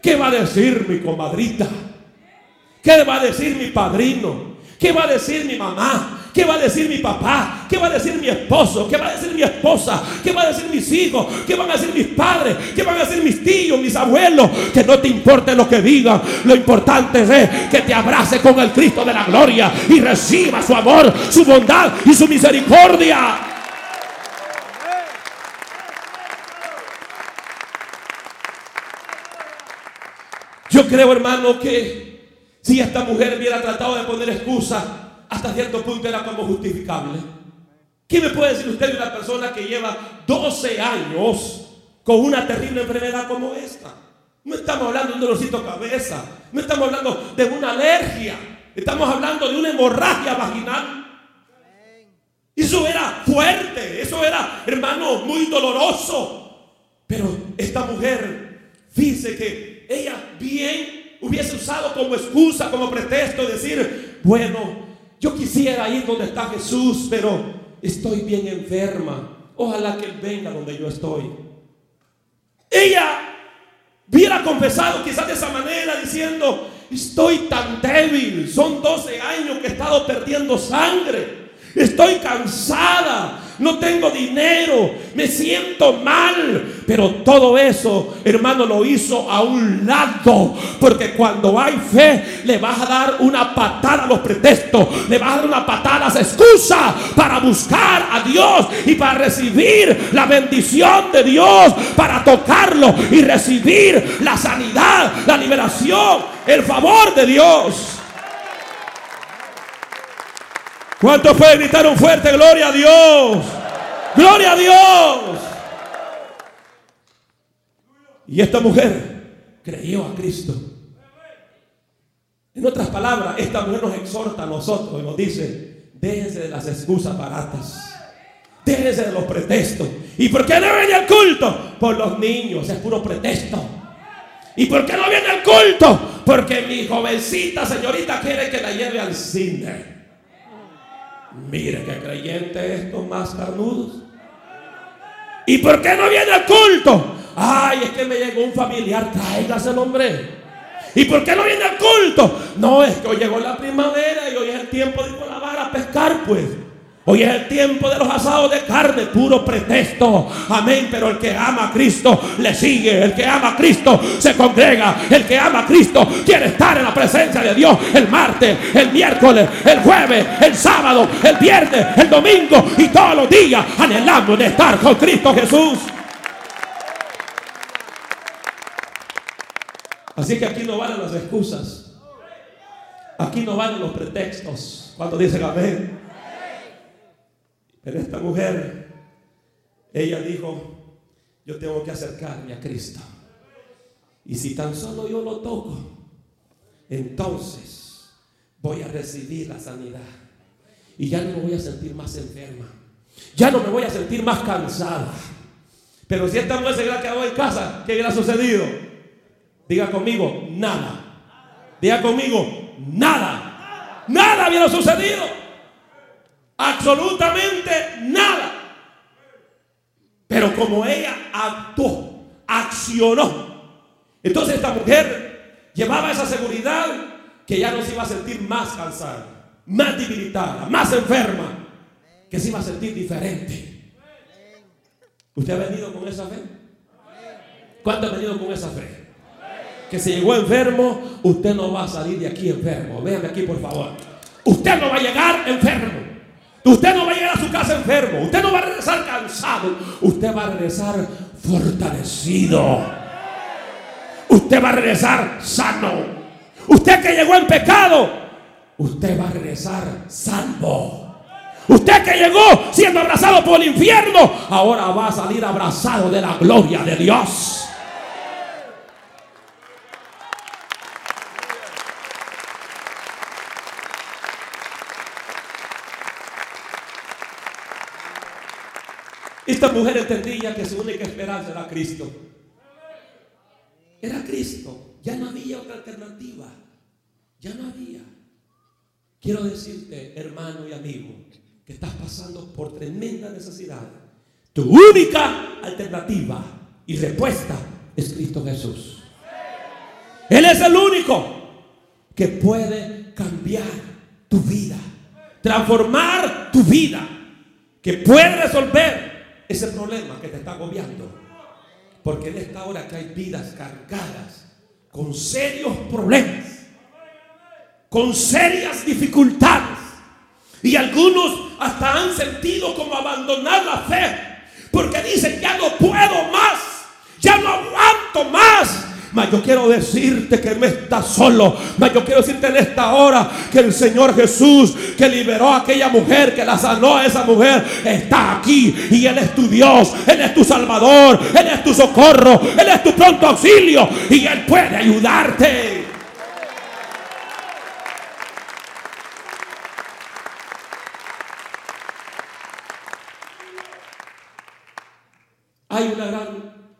B: ¿Qué va a decir mi comadrita? ¿Qué va a decir mi padrino? ¿Qué va a decir mi mamá? ¿Qué va a decir mi papá? ¿Qué va a decir mi esposo? ¿Qué va a decir mi esposa? ¿Qué va a decir mis hijos? ¿Qué van a decir mis padres? ¿Qué van a decir mis tíos, mis abuelos? Que no te importe lo que digan. Lo importante es que te abrace con el Cristo de la gloria y reciba su amor, su bondad y su misericordia. Yo creo, hermano, que si esta mujer hubiera tratado de poner excusa hasta cierto punto era como justificable. ¿Qué me puede decir usted de una persona que lleva 12 años con una terrible enfermedad como esta? No estamos hablando de un dolorcito de cabeza, no estamos hablando de una alergia, estamos hablando de una hemorragia vaginal. Eso era fuerte, eso era, hermano, muy doloroso. Pero esta mujer, dice que ella bien hubiese usado como excusa, como pretexto, decir, bueno, yo quisiera ir donde está Jesús, pero estoy bien enferma. Ojalá que Él venga donde yo estoy. Ella hubiera confesado quizás de esa manera diciendo, estoy tan débil, son 12 años que he estado perdiendo sangre, estoy cansada, no tengo dinero, me siento mal. Pero todo eso, hermano, lo hizo a un lado. Porque cuando hay fe, le vas a dar una patada a los pretextos, le vas a dar una patada a las excusas para buscar a Dios y para recibir la bendición de Dios, para tocarlo y recibir la sanidad, la liberación, el favor de Dios. ¿Cuántos pueden gritar un fuerte gloria a Dios? Gloria a Dios. Y esta mujer creyó a Cristo. En otras palabras, esta mujer nos exhorta a nosotros y nos dice, déjense de las excusas baratas. Déjense de los pretextos. ¿Y por qué no viene al culto? Por los niños, es puro pretexto. ¿Y por qué no viene al culto? Porque mi jovencita señorita quiere que la lleve al cine. Mire qué creyente estos más carnudos. ¿Y por qué no viene al culto? Ay, es que me llegó un familiar, tráigase el hombre. ¿Y por qué no viene al culto? No, es que hoy llegó la primavera y hoy es el tiempo de ir con la vara a pescar, pues. Hoy es el tiempo de los asados de carne, puro pretexto. Amén. Pero el que ama a Cristo le sigue. El que ama a Cristo se congrega. El que ama a Cristo quiere estar en la presencia de Dios el martes, el miércoles, el jueves, el sábado, el viernes, el domingo y todos los días anhelando de estar con Cristo Jesús. Así que aquí no valen las excusas. Aquí no valen los pretextos. Cuando dicen amén. Pero esta mujer, ella dijo, yo tengo que acercarme a Cristo. Y si tan solo yo lo toco, entonces voy a recibir la sanidad. Y ya no me voy a sentir más enferma. Ya no me voy a sentir más cansada. Pero si esta mujer se hubiera quedado en casa, ¿qué hubiera sucedido? Diga conmigo, nada. Diga conmigo, nada. Nada hubiera sucedido. Absolutamente nada. Pero como ella actuó, accionó. Entonces esta mujer llevaba esa seguridad que ya no se iba a sentir más cansada, más debilitada, más enferma, que se iba a sentir diferente. ¿Usted ha venido con esa fe? ¿Cuánto ha venido con esa fe? Que si llegó enfermo, usted no va a salir de aquí enfermo. Véame aquí, por favor. Usted no va a llegar enfermo. Usted no va a llegar a su casa enfermo. Usted no va a regresar cansado. Usted va a regresar fortalecido. Usted va a regresar sano. Usted que llegó en pecado, usted va a regresar salvo. Usted que llegó siendo abrazado por el infierno, ahora va a salir abrazado de la gloria de Dios. Esta mujer entendía que su única esperanza era Cristo. Era Cristo. Ya no había otra alternativa. Ya no había. Quiero decirte, hermano y amigo, que estás pasando por tremenda necesidad. Tu única alternativa y respuesta es Cristo Jesús. Él es el único que puede cambiar tu vida, transformar tu vida, que puede resolver ese problema que te está agobiando. Porque en esta hora que hay vidas cargadas con serios problemas, con serias dificultades. Y algunos hasta han sentido como abandonar la fe. Porque dicen, ya no puedo más, ya no aguanto más. Mas yo quiero decirte que no estás solo. Mas yo quiero decirte en esta hora que el Señor Jesús que liberó a aquella mujer, que la sanó a esa mujer, está aquí. Y Él es tu Dios, Él es tu Salvador, Él es tu socorro, Él es tu pronto auxilio. Y Él puede ayudarte. Hay una gran,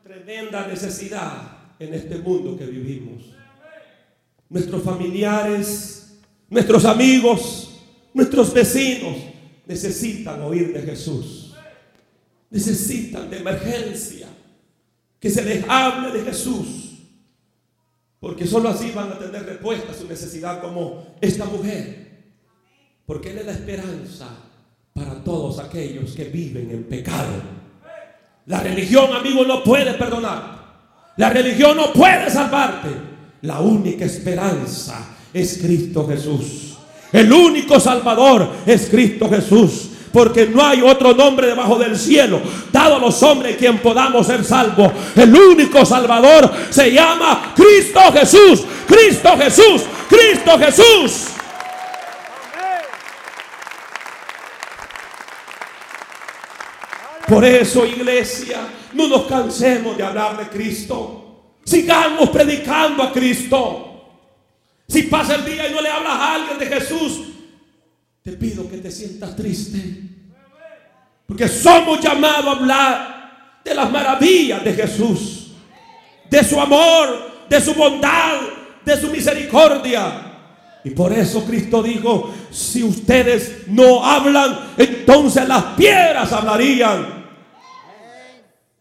B: tremenda necesidad en este mundo que vivimos. Nuestros familiares, nuestros amigos, nuestros vecinos necesitan oír de Jesús. Necesitan de emergencia que se les hable de Jesús. Porque solo así van a tener respuesta a su necesidad como esta mujer. Porque Él es la esperanza para todos aquellos que viven en pecado. La religión, amigo, no puede perdonar. La religión no puede salvarte. La única esperanza es Cristo Jesús. El único salvador es Cristo Jesús. Porque no hay otro nombre debajo del cielo dado a los hombres quien podamos ser salvos. El único salvador se llama Cristo Jesús. Cristo Jesús. Cristo Jesús. Por eso, iglesia, no nos cansemos de hablar de Cristo. Sigamos predicando a Cristo. Si pasa el día y no le hablas a alguien de Jesús, te pido que te sientas triste. Porque somos llamados a hablar de las maravillas de Jesús. De su amor, de su bondad, de su misericordia. Y por eso Cristo dijo, si ustedes no hablan, entonces las piedras hablarían.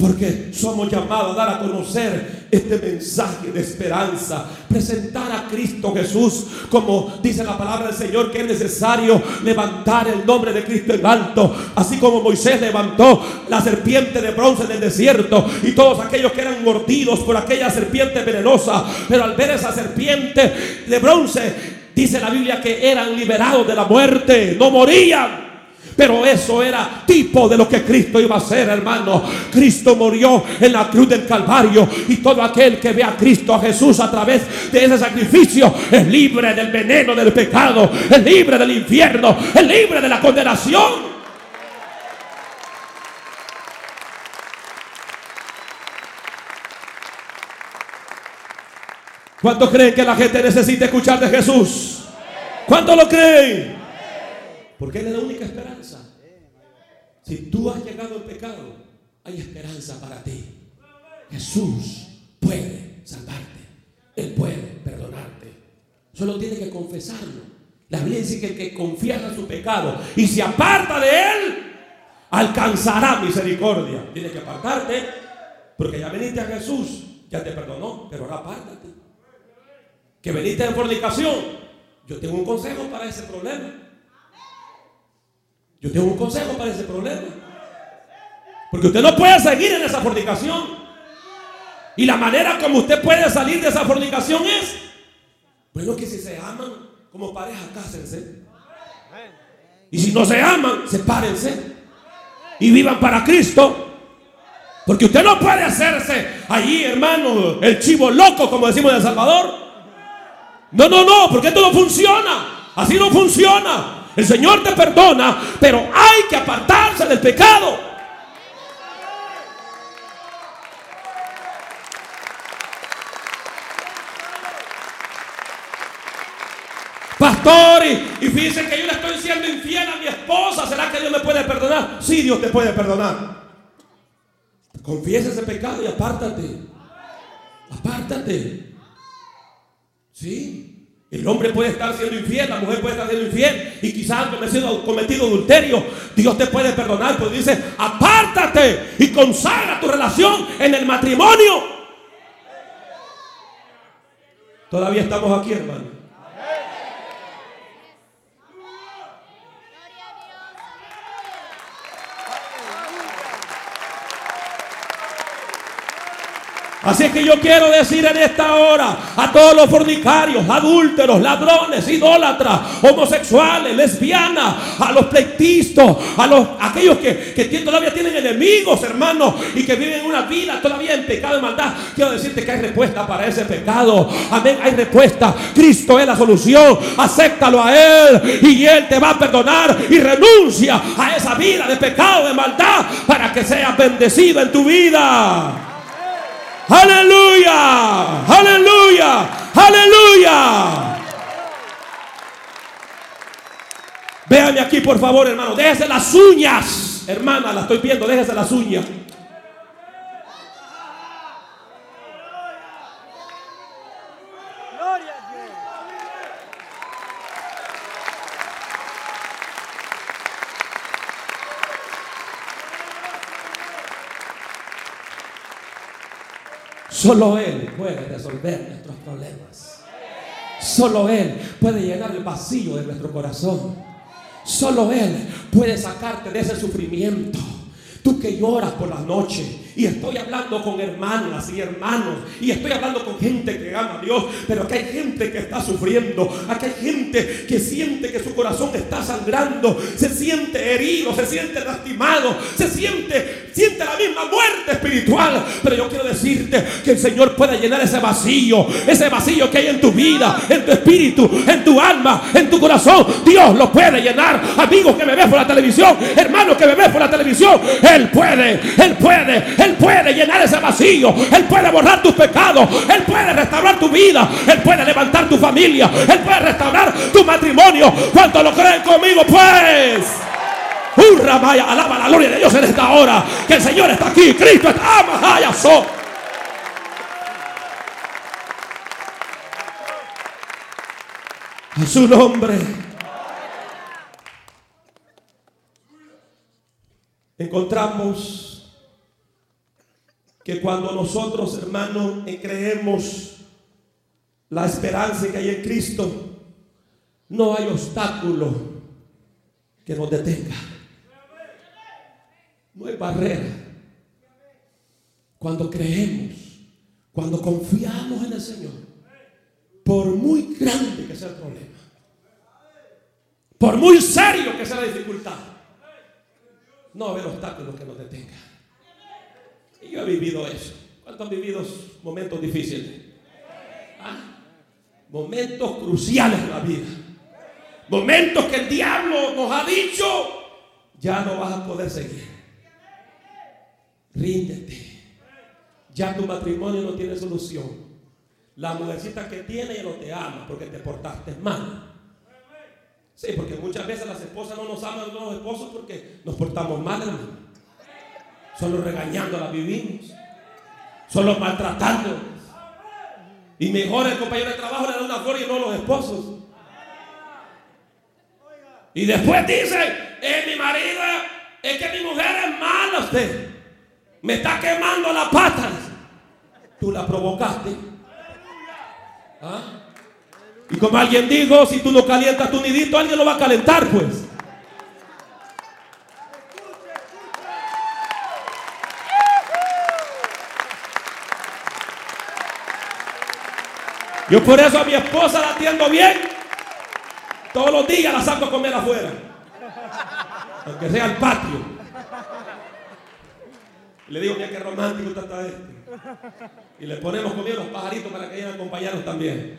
B: Porque somos llamados a dar a conocer este mensaje de esperanza, presentar a Cristo Jesús como dice la palabra del Señor que es necesario levantar el nombre de Cristo en alto, así como Moisés levantó la serpiente de bronce en el desierto y todos aquellos que eran mordidos por aquella serpiente venenosa, pero al ver esa serpiente de bronce Dice la Biblia que eran liberados de la muerte, no morían. Pero eso era tipo de lo que Cristo iba a hacer, hermano. Cristo murió en la cruz del Calvario. Y todo aquel que ve a Cristo, a Jesús, a través de ese sacrificio, es libre del veneno del pecado, es libre del infierno, es libre de la condenación. ¿Cuántos creen que la gente necesita escuchar de Jesús? ¿Cuántos lo creen? Porque Él es la única esperanza. Si tú has llegado al pecado, hay esperanza para ti. Jesús puede salvarte. Él puede perdonarte. Solo tiene que confesarlo. La Biblia dice que el que confiesa su pecado y se aparta de él, alcanzará misericordia. Tienes que apartarte porque ya veniste a Jesús, ya te perdonó, pero ahora apártate que veniste en fornicación, yo tengo un consejo para ese problema. Yo tengo un consejo para ese problema. Porque usted no puede seguir en esa fornicación. Y la manera como usted puede salir de esa fornicación es, bueno, que si se aman como pareja, cásense. Y si no se aman, sepárense. Y vivan para Cristo. Porque usted no puede hacerse allí, hermano, el chivo loco, como decimos en El Salvador. No, no, no, porque esto no funciona. Así no funciona. El Señor te perdona, pero hay que apartarse del pecado. Pastor, y, fíjense que yo le estoy siendo infiel a mi esposa. ¿Será que Dios me puede perdonar? Sí, Dios te puede perdonar. Confiesa ese pecado y apártate. Apártate. ¿Sí? El hombre puede estar siendo infiel, la mujer puede estar siendo infiel y quizás ha cometido, cometido adulterio. Dios te puede perdonar, pues dice, apártate y consagra tu relación en el matrimonio. Todavía estamos aquí, hermano. Así es que yo quiero decir en esta hora a todos los fornicarios, adúlteros, ladrones, idólatras, homosexuales, lesbianas, a los pleitistas, a los aquellos que, que todavía tienen enemigos, hermanos, y que viven una vida todavía en pecado y maldad. Quiero decirte que hay respuesta para ese pecado. Amén, hay respuesta. Cristo es la solución. Acéptalo a Él y Él te va a perdonar y renuncia a esa vida de pecado, de maldad, para que seas bendecido en tu vida. Aleluya, aleluya, aleluya. Véame aquí, por favor, hermano. Déjese las uñas. Hermana, la estoy viendo. Déjese las uñas. Solo Él puede resolver nuestros problemas. Solo Él puede llenar el vacío de nuestro corazón. Solo Él puede sacarte de ese sufrimiento. Tú que lloras por la noche y estoy hablando con hermanas y hermanos y estoy hablando con gente que ama a Dios, pero que hay gente que está sufriendo, aquí hay gente que siente que su corazón está sangrando, se siente herido, se siente lastimado, se siente siente la misma muerte espiritual, pero yo quiero decirte que el Señor puede llenar ese vacío, ese vacío que hay en tu vida, en tu espíritu, en tu alma, en tu corazón. Dios lo puede llenar. Amigos que me ven por la televisión, hermanos que me ven por la televisión, él puede, Él puede, Él puede llenar ese vacío. Él puede borrar tus pecados. Él puede restaurar tu vida. Él puede levantar tu familia. Él puede restaurar tu matrimonio. ¿Cuánto lo creen conmigo? Pues. Hurra, vaya, alaba la gloria de Dios en esta hora. Que el Señor está aquí. Cristo está. Vaya, so. A su nombre. encontramos que cuando nosotros, hermanos, creemos la esperanza que hay en Cristo, no hay obstáculo que nos detenga. No hay barrera. Cuando creemos, cuando confiamos en el Señor, por muy grande que sea el problema, por muy serio que sea la dificultad, no va a haber obstáculos que nos detenga. Y yo he vivido eso. ¿Cuántos han vivido momentos difíciles? ¿Ah? Momentos cruciales en la vida. Momentos que el diablo nos ha dicho, ya no vas a poder seguir. Ríndete. Ya tu matrimonio no tiene solución. La mujercita que tiene ya no te ama porque te portaste mal. Sí, porque muchas veces las esposas no nos aman los esposos porque nos portamos mal, hermano. Solo regañando la vivimos. Solo maltratando. Y mejor el compañero de trabajo le da una flor y no los esposos. Y después dice, es mi marido, es que mi mujer es mala usted. Me está quemando las patas. Tú la provocaste. ¿Ah? Y como alguien dijo, si tú no calientas tu nidito, alguien lo va a calentar, pues. Yo por eso a mi esposa la atiendo bien. Todos los días la saco a comer afuera. Aunque sea al patio. le digo, mira qué romántico está este. Y le ponemos comida a los pajaritos para que vayan a acompañarnos también.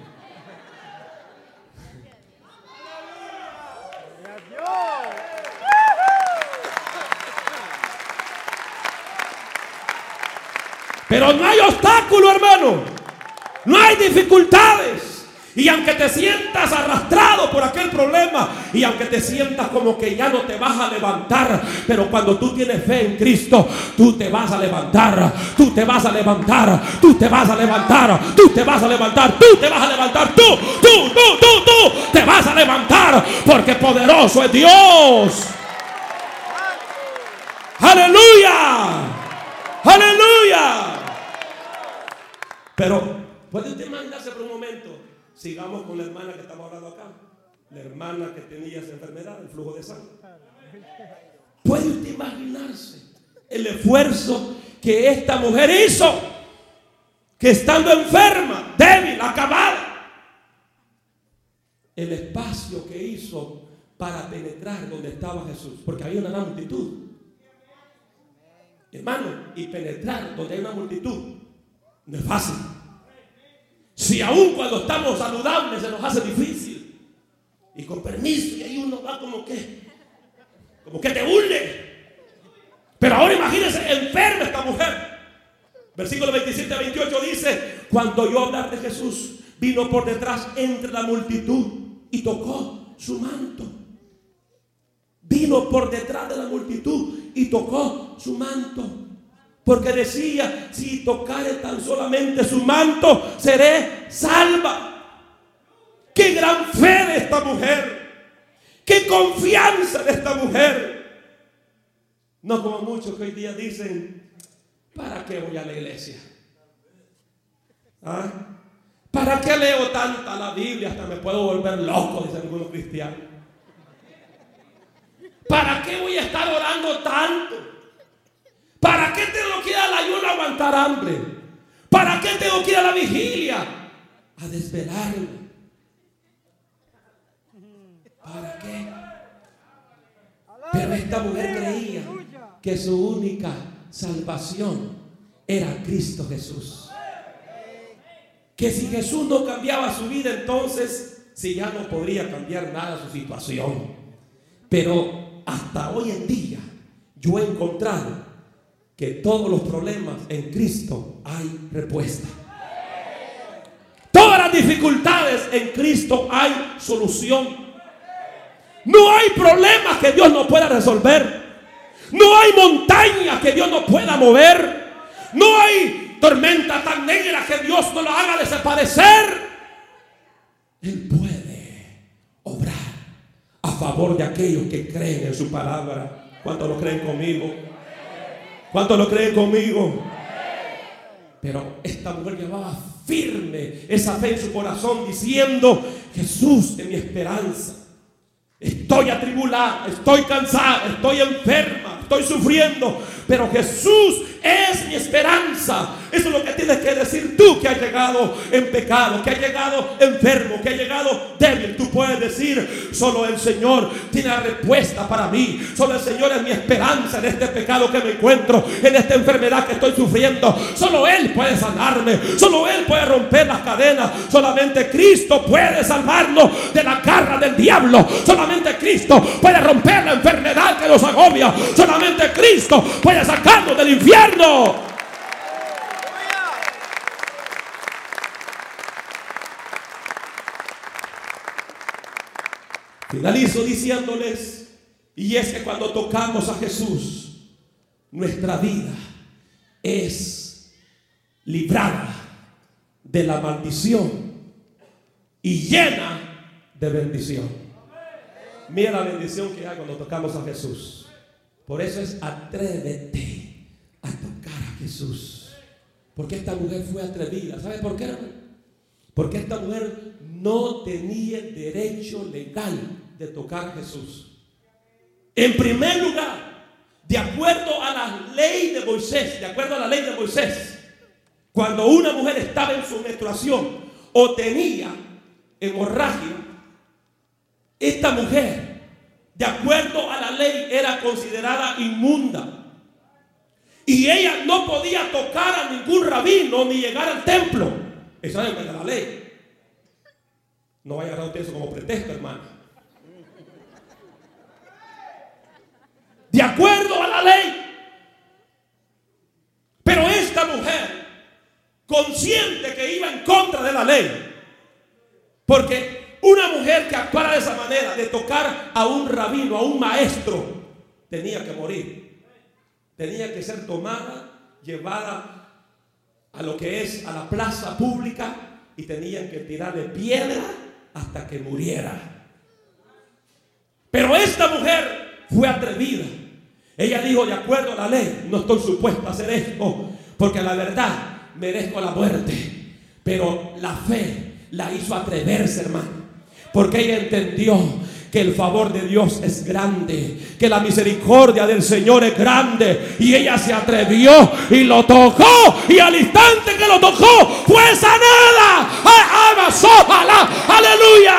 B: Pero no hay obstáculo, hermano. No hay dificultades. Y aunque te sientas arrastrado por aquel problema, y aunque te sientas como que ya no te vas a levantar, pero cuando tú tienes fe en Cristo, tú te vas a levantar, tú te vas a levantar, tú te vas a levantar, tú te vas a levantar, tú te vas a levantar, tú, tú, tú, tú, tú, te vas a levantar, porque poderoso es Dios. Aleluya, aleluya. Pero puede usted imaginarse por un momento Sigamos con la hermana que estamos hablando acá. La hermana que tenía esa enfermedad, el flujo de sangre. ¿Puede usted imaginarse el esfuerzo que esta mujer hizo? Que estando enferma, débil, acabada, el espacio que hizo para penetrar donde estaba Jesús, porque había una gran multitud. Hermano, y penetrar donde hay una multitud no es fácil. Si aún cuando estamos saludables se nos hace difícil. Y con permiso, y ahí uno va como que, como que te hunde. Pero ahora imagínense, enferma esta mujer. Versículo 27 28 dice, cuando yo hablar de Jesús, vino por detrás entre la multitud y tocó su manto. Vino por detrás de la multitud y tocó su manto. Porque decía, si tocare tan solamente su manto, seré salva. Qué gran fe de esta mujer. Qué confianza de esta mujer. No como muchos que hoy día dicen, ¿para qué voy a la iglesia? ¿Ah? ¿Para qué leo tanta la Biblia? Hasta me puedo volver loco, dicen algunos cristianos. ¿Para qué voy a estar orando tanto? ¿Para qué tengo que ir al ayuno a aguantar hambre? ¿Para qué tengo que ir a la vigilia? A desvelarme. ¿Para qué? Pero esta mujer creía que su única salvación era Cristo Jesús. Que si Jesús no cambiaba su vida, entonces si ya no podría cambiar nada su situación. Pero hasta hoy en día yo he encontrado que todos los problemas en Cristo hay respuesta. Todas las dificultades en Cristo hay solución. No hay problemas que Dios no pueda resolver. No hay montaña que Dios no pueda mover. No hay tormenta tan negra que Dios no la haga desaparecer. Él puede obrar a favor de aquellos que creen en su palabra. ¿Cuántos lo creen conmigo? ¿Cuántos lo creen conmigo? Pero esta mujer llevaba firme esa fe en su corazón diciendo, Jesús es mi esperanza. Estoy atribulada, estoy cansada, estoy enferma, estoy sufriendo, pero Jesús es mi esperanza. Eso es lo que tienes que decir tú que has llegado en pecado, que has llegado enfermo, que has llegado débil. Tú puedes decir, solo el Señor tiene la respuesta para mí. Solo el Señor es mi esperanza en este pecado que me encuentro, en esta enfermedad que estoy sufriendo. Solo Él puede sanarme, solo Él puede romper las cadenas. Solamente Cristo puede salvarnos de la garra del diablo. Solamente Cristo puede romper la enfermedad que nos agobia. Solamente Cristo puede sacarnos del infierno. Finalizo diciéndoles, y es que cuando tocamos a Jesús, nuestra vida es librada de la maldición y llena de bendición. Mira la bendición que hay cuando tocamos a Jesús. Por eso es atrévete Jesús. Porque esta mujer fue atrevida. ¿Sabe por qué? Porque esta mujer no tenía derecho legal de tocar a Jesús. En primer lugar, de acuerdo a la ley de Moisés, de acuerdo a la ley de Moisés, cuando una mujer estaba en su menstruación o tenía hemorragia, esta mujer, de acuerdo a la ley, era considerada inmunda. Y ella no podía tocar a ningún rabino ni llegar al templo. Esa es la ley. No vaya a agarrar usted eso como pretexto, hermano. De acuerdo a la ley. Pero esta mujer, consciente que iba en contra de la ley, porque una mujer que actuara de esa manera, de tocar a un rabino, a un maestro, tenía que morir. Tenía que ser tomada, llevada a lo que es a la plaza pública y tenían que tirarle piedra hasta que muriera. Pero esta mujer fue atrevida. Ella dijo, de acuerdo a la ley, no estoy supuesta a hacer esto, porque la verdad merezco la muerte. Pero la fe la hizo atreverse, hermano. Porque ella entendió que el favor de Dios es grande, que la misericordia del Señor es grande. Y ella se atrevió y lo tocó. Y al instante que lo tocó, fue sanada. ¡Ojalá! ¡Aleluya!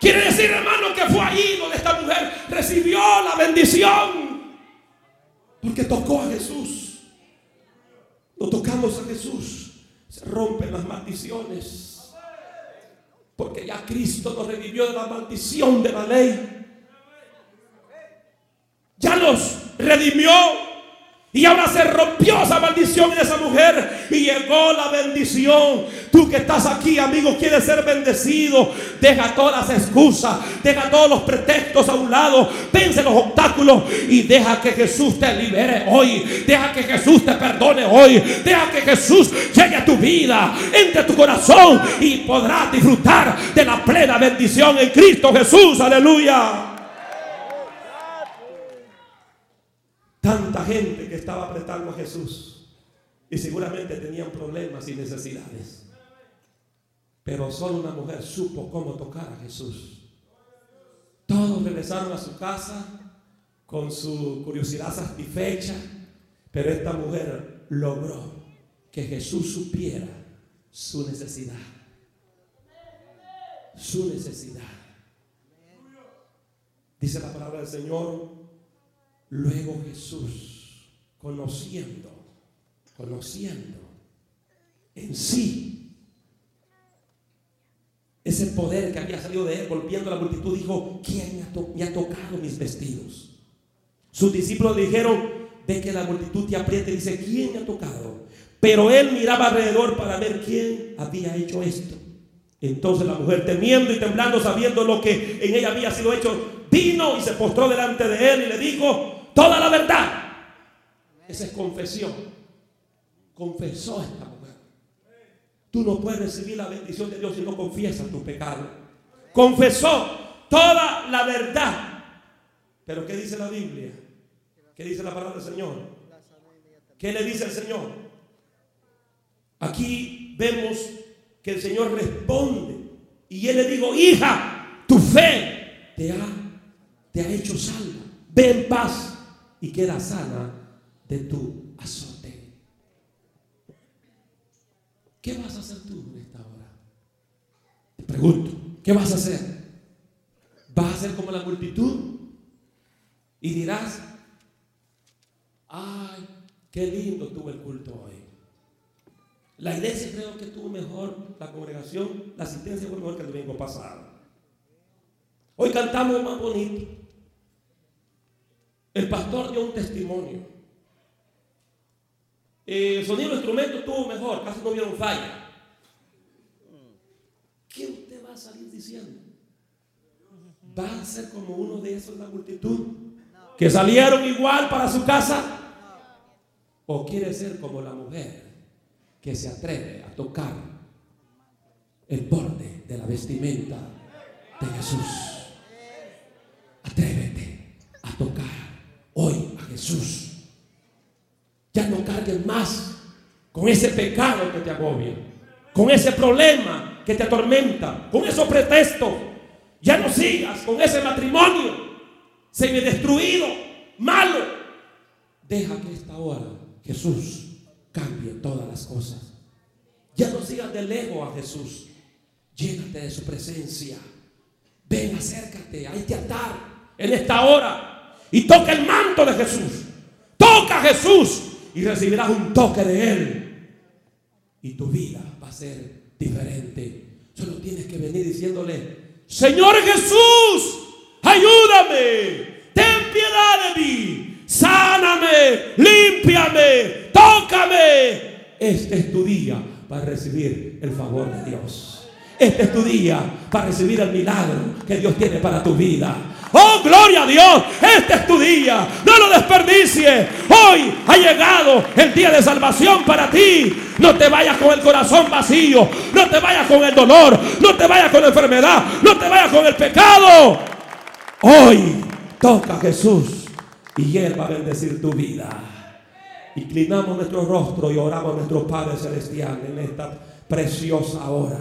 B: Quiere decir, hermano, que fue ahí donde esta mujer recibió la bendición. Porque tocó a Jesús. Lo tocamos a Jesús. Se rompen las maldiciones. Porque ya Cristo nos revivió de la maldición de la ley. Ya nos redimió y ahora se rompió esa maldición en esa mujer y llegó la bendición. Tú que estás aquí, amigo, quieres ser bendecido. Deja todas las excusas, deja todos los pretextos a un lado, vence los obstáculos y deja que Jesús te libere hoy. Deja que Jesús te perdone hoy. Deja que Jesús llegue a tu vida, entre tu corazón y podrás disfrutar de la plena bendición en Cristo Jesús. Aleluya. Tanta gente que estaba apretando a Jesús y seguramente tenían problemas y necesidades. Pero solo una mujer supo cómo tocar a Jesús. Todos regresaron a su casa con su curiosidad satisfecha, pero esta mujer logró que Jesús supiera su necesidad. Su necesidad. Dice la palabra del Señor Luego Jesús, conociendo, conociendo en sí ese poder que había salido de él, golpeando a la multitud, dijo, ¿quién me ha, tocado mis vestidos? Sus discípulos dijeron, de que la multitud te apriete, dice, ¿quién me ha tocado? Pero él miraba alrededor para ver quién había hecho esto. Entonces la mujer, temiendo y temblando, sabiendo lo que en ella había sido hecho, vino y se postró delante de él y le dijo, toda la verdad. Esa es confesión. Confesó esta mujer. Tú no puedes recibir la bendición de Dios si no confiesas tu pecado. confesó toda la verdad. Pero ¿qué dice la Biblia? ¿Qué dice la palabra del Señor? ¿Qué le dice el Señor? Aquí vemos que el Señor responde y él le dijo, hija, tu fe te ha, te ha hecho salva. Ve en paz y queda sana de tu azote. ¿Qué vas a hacer tú en esta hora? Te pregunto, ¿qué vas a hacer? ¿Vas a ser como la multitud? Y dirás, ay, qué lindo tuvo el culto hoy. La iglesia creo que tuvo mejor, la congregación, la asistencia fue mejor que el domingo pasado. Hoy cantamos más bonito. El pastor dio un testimonio. El sonido del instrumento estuvo mejor, casi no vieron falla. ¿Qué usted va a salir diciendo? ¿Va a ser como uno de esos la multitud? ¿Que salieron igual para su casa? ¿O quiere ser como la mujer que se atreve a tocar el borde de la vestimenta de Jesús? Atrévete a tocar hoy a Jesús. Ya no cargues más con ese pecado que te agobia, con ese problema que te atormenta, con esos pretextos. Ya no sigas con ese matrimonio semi destruido, malo. Deja que esta hora Jesús cambie todas las cosas. Ya no sigas de lejos a Jesús. Llénate de su presencia. Ven, acércate a este altar en esta hora y toca el manto de Jesús. Toca a Jesús y recibirás un toque de Él. Y tu vida va a ser diferente. Solo tienes que venir diciéndole, Señor Jesús, ayúdame, ten piedad de mí, sáname, límpiame, tócame. Este es tu día para recibir el favor de Dios. Este es tu día para recibir el milagro que Dios tiene para tu vida. Oh, gloria a Dios. Este es tu día. No lo desperdicies. Hoy ha llegado el día de salvación para ti. No te vayas con el corazón vacío. No te vayas con el dolor. No te vayas con la enfermedad. No te vayas con el pecado. Hoy toca a Jesús y Él va a bendecir tu vida. Inclinamos nuestro rostro y oramos a nuestro Padre Celestial en esta preciosa hora.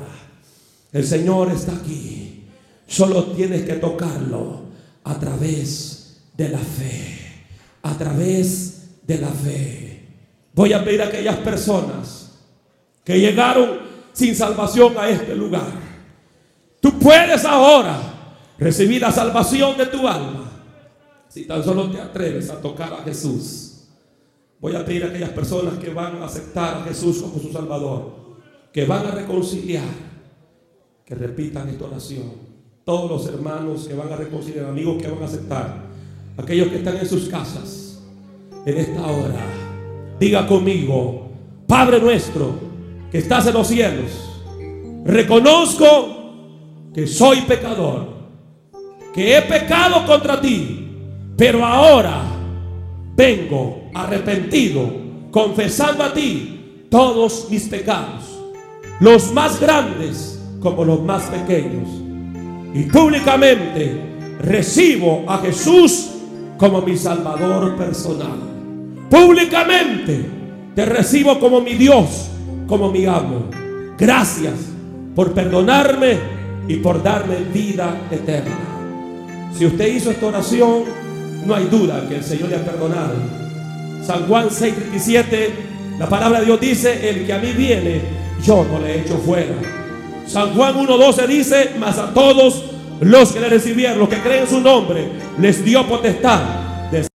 B: El Señor está aquí. Solo tienes que tocarlo a través de la fe. A través de la fe. Voy a pedir a aquellas personas que llegaron sin salvación a este lugar. Tú puedes ahora recibir la salvación de tu alma. Si tan solo te atreves a tocar a Jesús. Voy a pedir a aquellas personas que van a aceptar a Jesús como su Salvador. Que van a reconciliar. Que repitan esta oración todos los hermanos que van a reconciliar, amigos que van a aceptar, aquellos que están en sus casas, en esta hora, diga conmigo, Padre nuestro que estás en los cielos, reconozco que soy pecador, que he pecado contra ti, pero ahora vengo arrepentido, confesando a ti todos mis pecados, los más grandes como los más pequeños y públicamente recibo a Jesús como mi Salvador personal. Públicamente te recibo como mi Dios, como mi amo. Gracias por perdonarme y por darme vida eterna. Si usted hizo esta oración, no hay duda que el Señor le ha perdonado. San Juan 6:37, la palabra de Dios dice, el que a mí viene, yo no le echo fuera. San Juan 1.12 dice, mas a todos los que le recibieron, los que creen en su nombre, les dio potestad